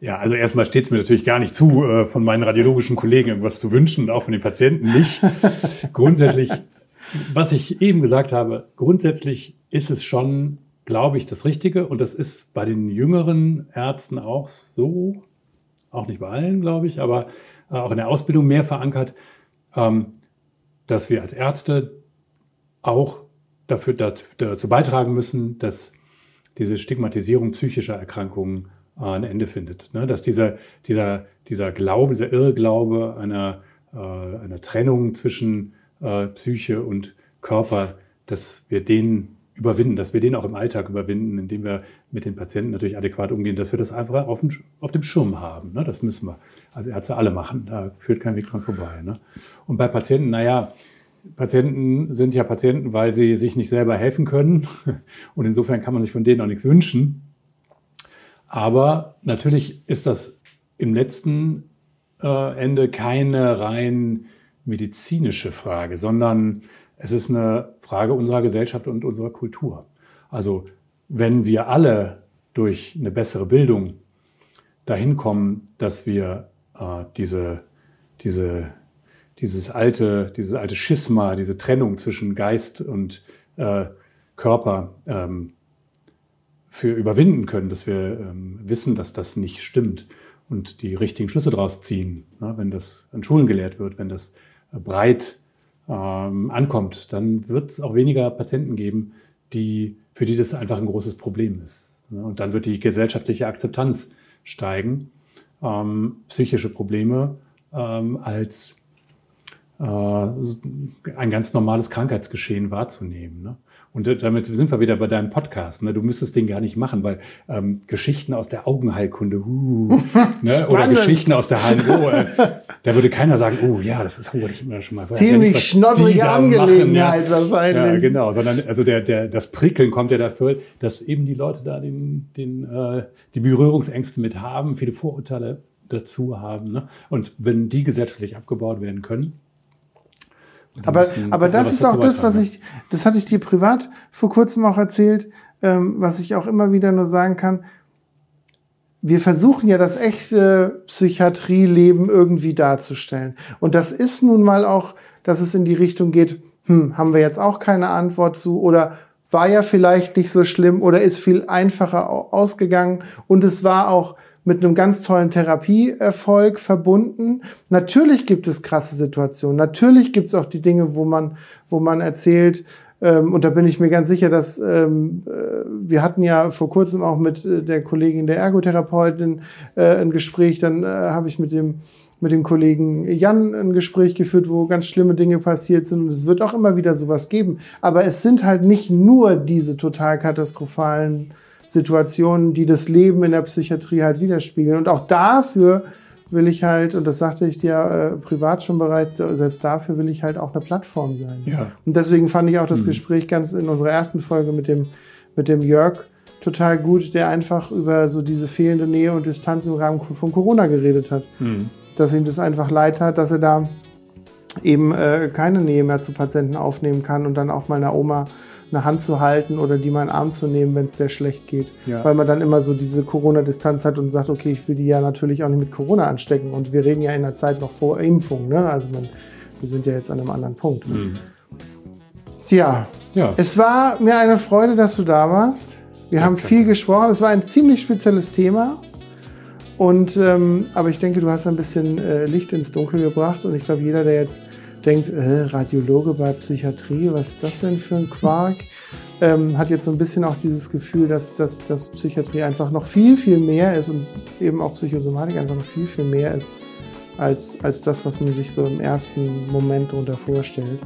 Ja, also erstmal steht es mir natürlich gar nicht zu, äh, von meinen radiologischen Kollegen irgendwas zu wünschen und auch von den Patienten nicht. grundsätzlich, was ich eben gesagt habe, grundsätzlich ist es schon, glaube ich, das Richtige und das ist bei den jüngeren Ärzten auch so, auch nicht bei allen, glaube ich, aber äh, auch in der Ausbildung mehr verankert, ähm, dass wir als Ärzte auch dafür dazu beitragen müssen, dass diese Stigmatisierung psychischer Erkrankungen äh, ein Ende findet. Ne? Dass dieser, dieser, dieser Glaube, dieser Irrglaube einer, äh, einer Trennung zwischen äh, Psyche und Körper, dass wir den überwinden, dass wir den auch im Alltag überwinden, indem wir mit den Patienten natürlich adäquat umgehen, dass wir das einfach auf dem, Schirm haben. Ne? Das müssen wir als Ärzte alle machen. Da führt kein Weg dran vorbei. Ne? Und bei Patienten, naja, Patienten sind ja Patienten, weil sie sich nicht selber helfen können. Und insofern kann man sich von denen auch nichts wünschen. Aber natürlich ist das im letzten äh, Ende keine rein medizinische Frage, sondern es ist eine Frage unserer Gesellschaft und unserer Kultur. Also wenn wir alle durch eine bessere Bildung dahin kommen, dass wir äh, diese, diese, dieses, alte, dieses alte Schisma, diese Trennung zwischen Geist und äh, Körper ähm, für überwinden können, dass wir ähm, wissen, dass das nicht stimmt und die richtigen Schlüsse daraus ziehen. Ne? Wenn das an Schulen gelehrt wird, wenn das äh, breit ähm, ankommt, dann wird es auch weniger Patienten geben, die, für die das einfach ein großes Problem ist. Ne? Und dann wird die gesellschaftliche Akzeptanz steigen, ähm, psychische Probleme ähm, als ein ganz normales Krankheitsgeschehen wahrzunehmen. Ne? Und damit sind wir wieder bei deinem Podcast. Ne? Du müsstest den gar nicht machen, weil ähm, Geschichten aus der Augenheilkunde uh, ne? oder Geschichten aus der HNO, äh, da würde keiner sagen, oh ja, das ist, wurde ich immer schon mal. Ziemlich ja schnoddrige Angelegenheit ja. wahrscheinlich. Ja, genau, sondern also der, der, das Prickeln kommt ja dafür, dass eben die Leute da den, den, äh, die Berührungsängste mit haben, viele Vorurteile dazu haben. Ne? Und wenn die gesellschaftlich abgebaut werden können, aber, aber das ist auch das, was ich, das hatte ich dir privat vor kurzem auch erzählt, ähm, was ich auch immer wieder nur sagen kann. Wir versuchen ja das echte Psychiatrieleben irgendwie darzustellen. Und das ist nun mal auch, dass es in die Richtung geht, hm, haben wir jetzt auch keine Antwort zu oder war ja vielleicht nicht so schlimm oder ist viel einfacher ausgegangen und es war auch mit einem ganz tollen Therapieerfolg verbunden. Natürlich gibt es krasse Situationen. Natürlich gibt es auch die Dinge, wo man, wo man erzählt, ähm, und da bin ich mir ganz sicher, dass ähm, äh, wir hatten ja vor kurzem auch mit äh, der Kollegin der Ergotherapeutin äh, ein Gespräch. Dann äh, habe ich mit dem mit dem Kollegen Jan ein Gespräch geführt, wo ganz schlimme Dinge passiert sind. Und es wird auch immer wieder sowas geben. Aber es sind halt nicht nur diese total katastrophalen Situationen, die das Leben in der Psychiatrie halt widerspiegeln. Und auch dafür will ich halt, und das sagte ich dir äh, privat schon bereits, selbst dafür will ich halt auch eine Plattform sein. Ja. Und deswegen fand ich auch das mhm. Gespräch ganz in unserer ersten Folge mit dem, mit dem Jörg total gut, der einfach über so diese fehlende Nähe und Distanz im Rahmen von Corona geredet hat. Mhm. Dass ihm das einfach leid hat, dass er da eben äh, keine Nähe mehr zu Patienten aufnehmen kann und dann auch mal einer Oma eine Hand zu halten oder die mal in den Arm zu nehmen, wenn es der schlecht geht. Ja. Weil man dann immer so diese Corona-Distanz hat und sagt, okay, ich will die ja natürlich auch nicht mit Corona anstecken. Und wir reden ja in der Zeit noch vor Impfung. Ne? Also man, wir sind ja jetzt an einem anderen Punkt. Mhm. Tja, ja. es war mir eine Freude, dass du da warst. Wir haben viel gesprochen. Es war ein ziemlich spezielles Thema. Und ähm, aber ich denke, du hast ein bisschen äh, Licht ins Dunkel gebracht. Und ich glaube, jeder, der jetzt denkt, äh, Radiologe bei Psychiatrie, was ist das denn für ein Quark? Ähm, hat jetzt so ein bisschen auch dieses Gefühl, dass, dass, dass Psychiatrie einfach noch viel, viel mehr ist und eben auch Psychosomatik einfach noch viel, viel mehr ist als, als das, was man sich so im ersten Moment darunter vorstellt.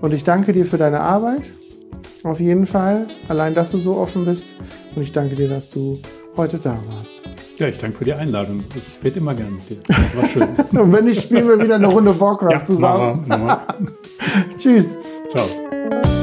Und ich danke dir für deine Arbeit, auf jeden Fall. Allein, dass du so offen bist. Und ich danke dir, dass du heute da warst. Ja, ich danke für die Einladung. Ich rede immer gerne mit dir. Das war schön. Und wenn nicht, spielen wir wieder eine Runde Warcraft ja, zusammen. wir, machen Tschüss. Ciao.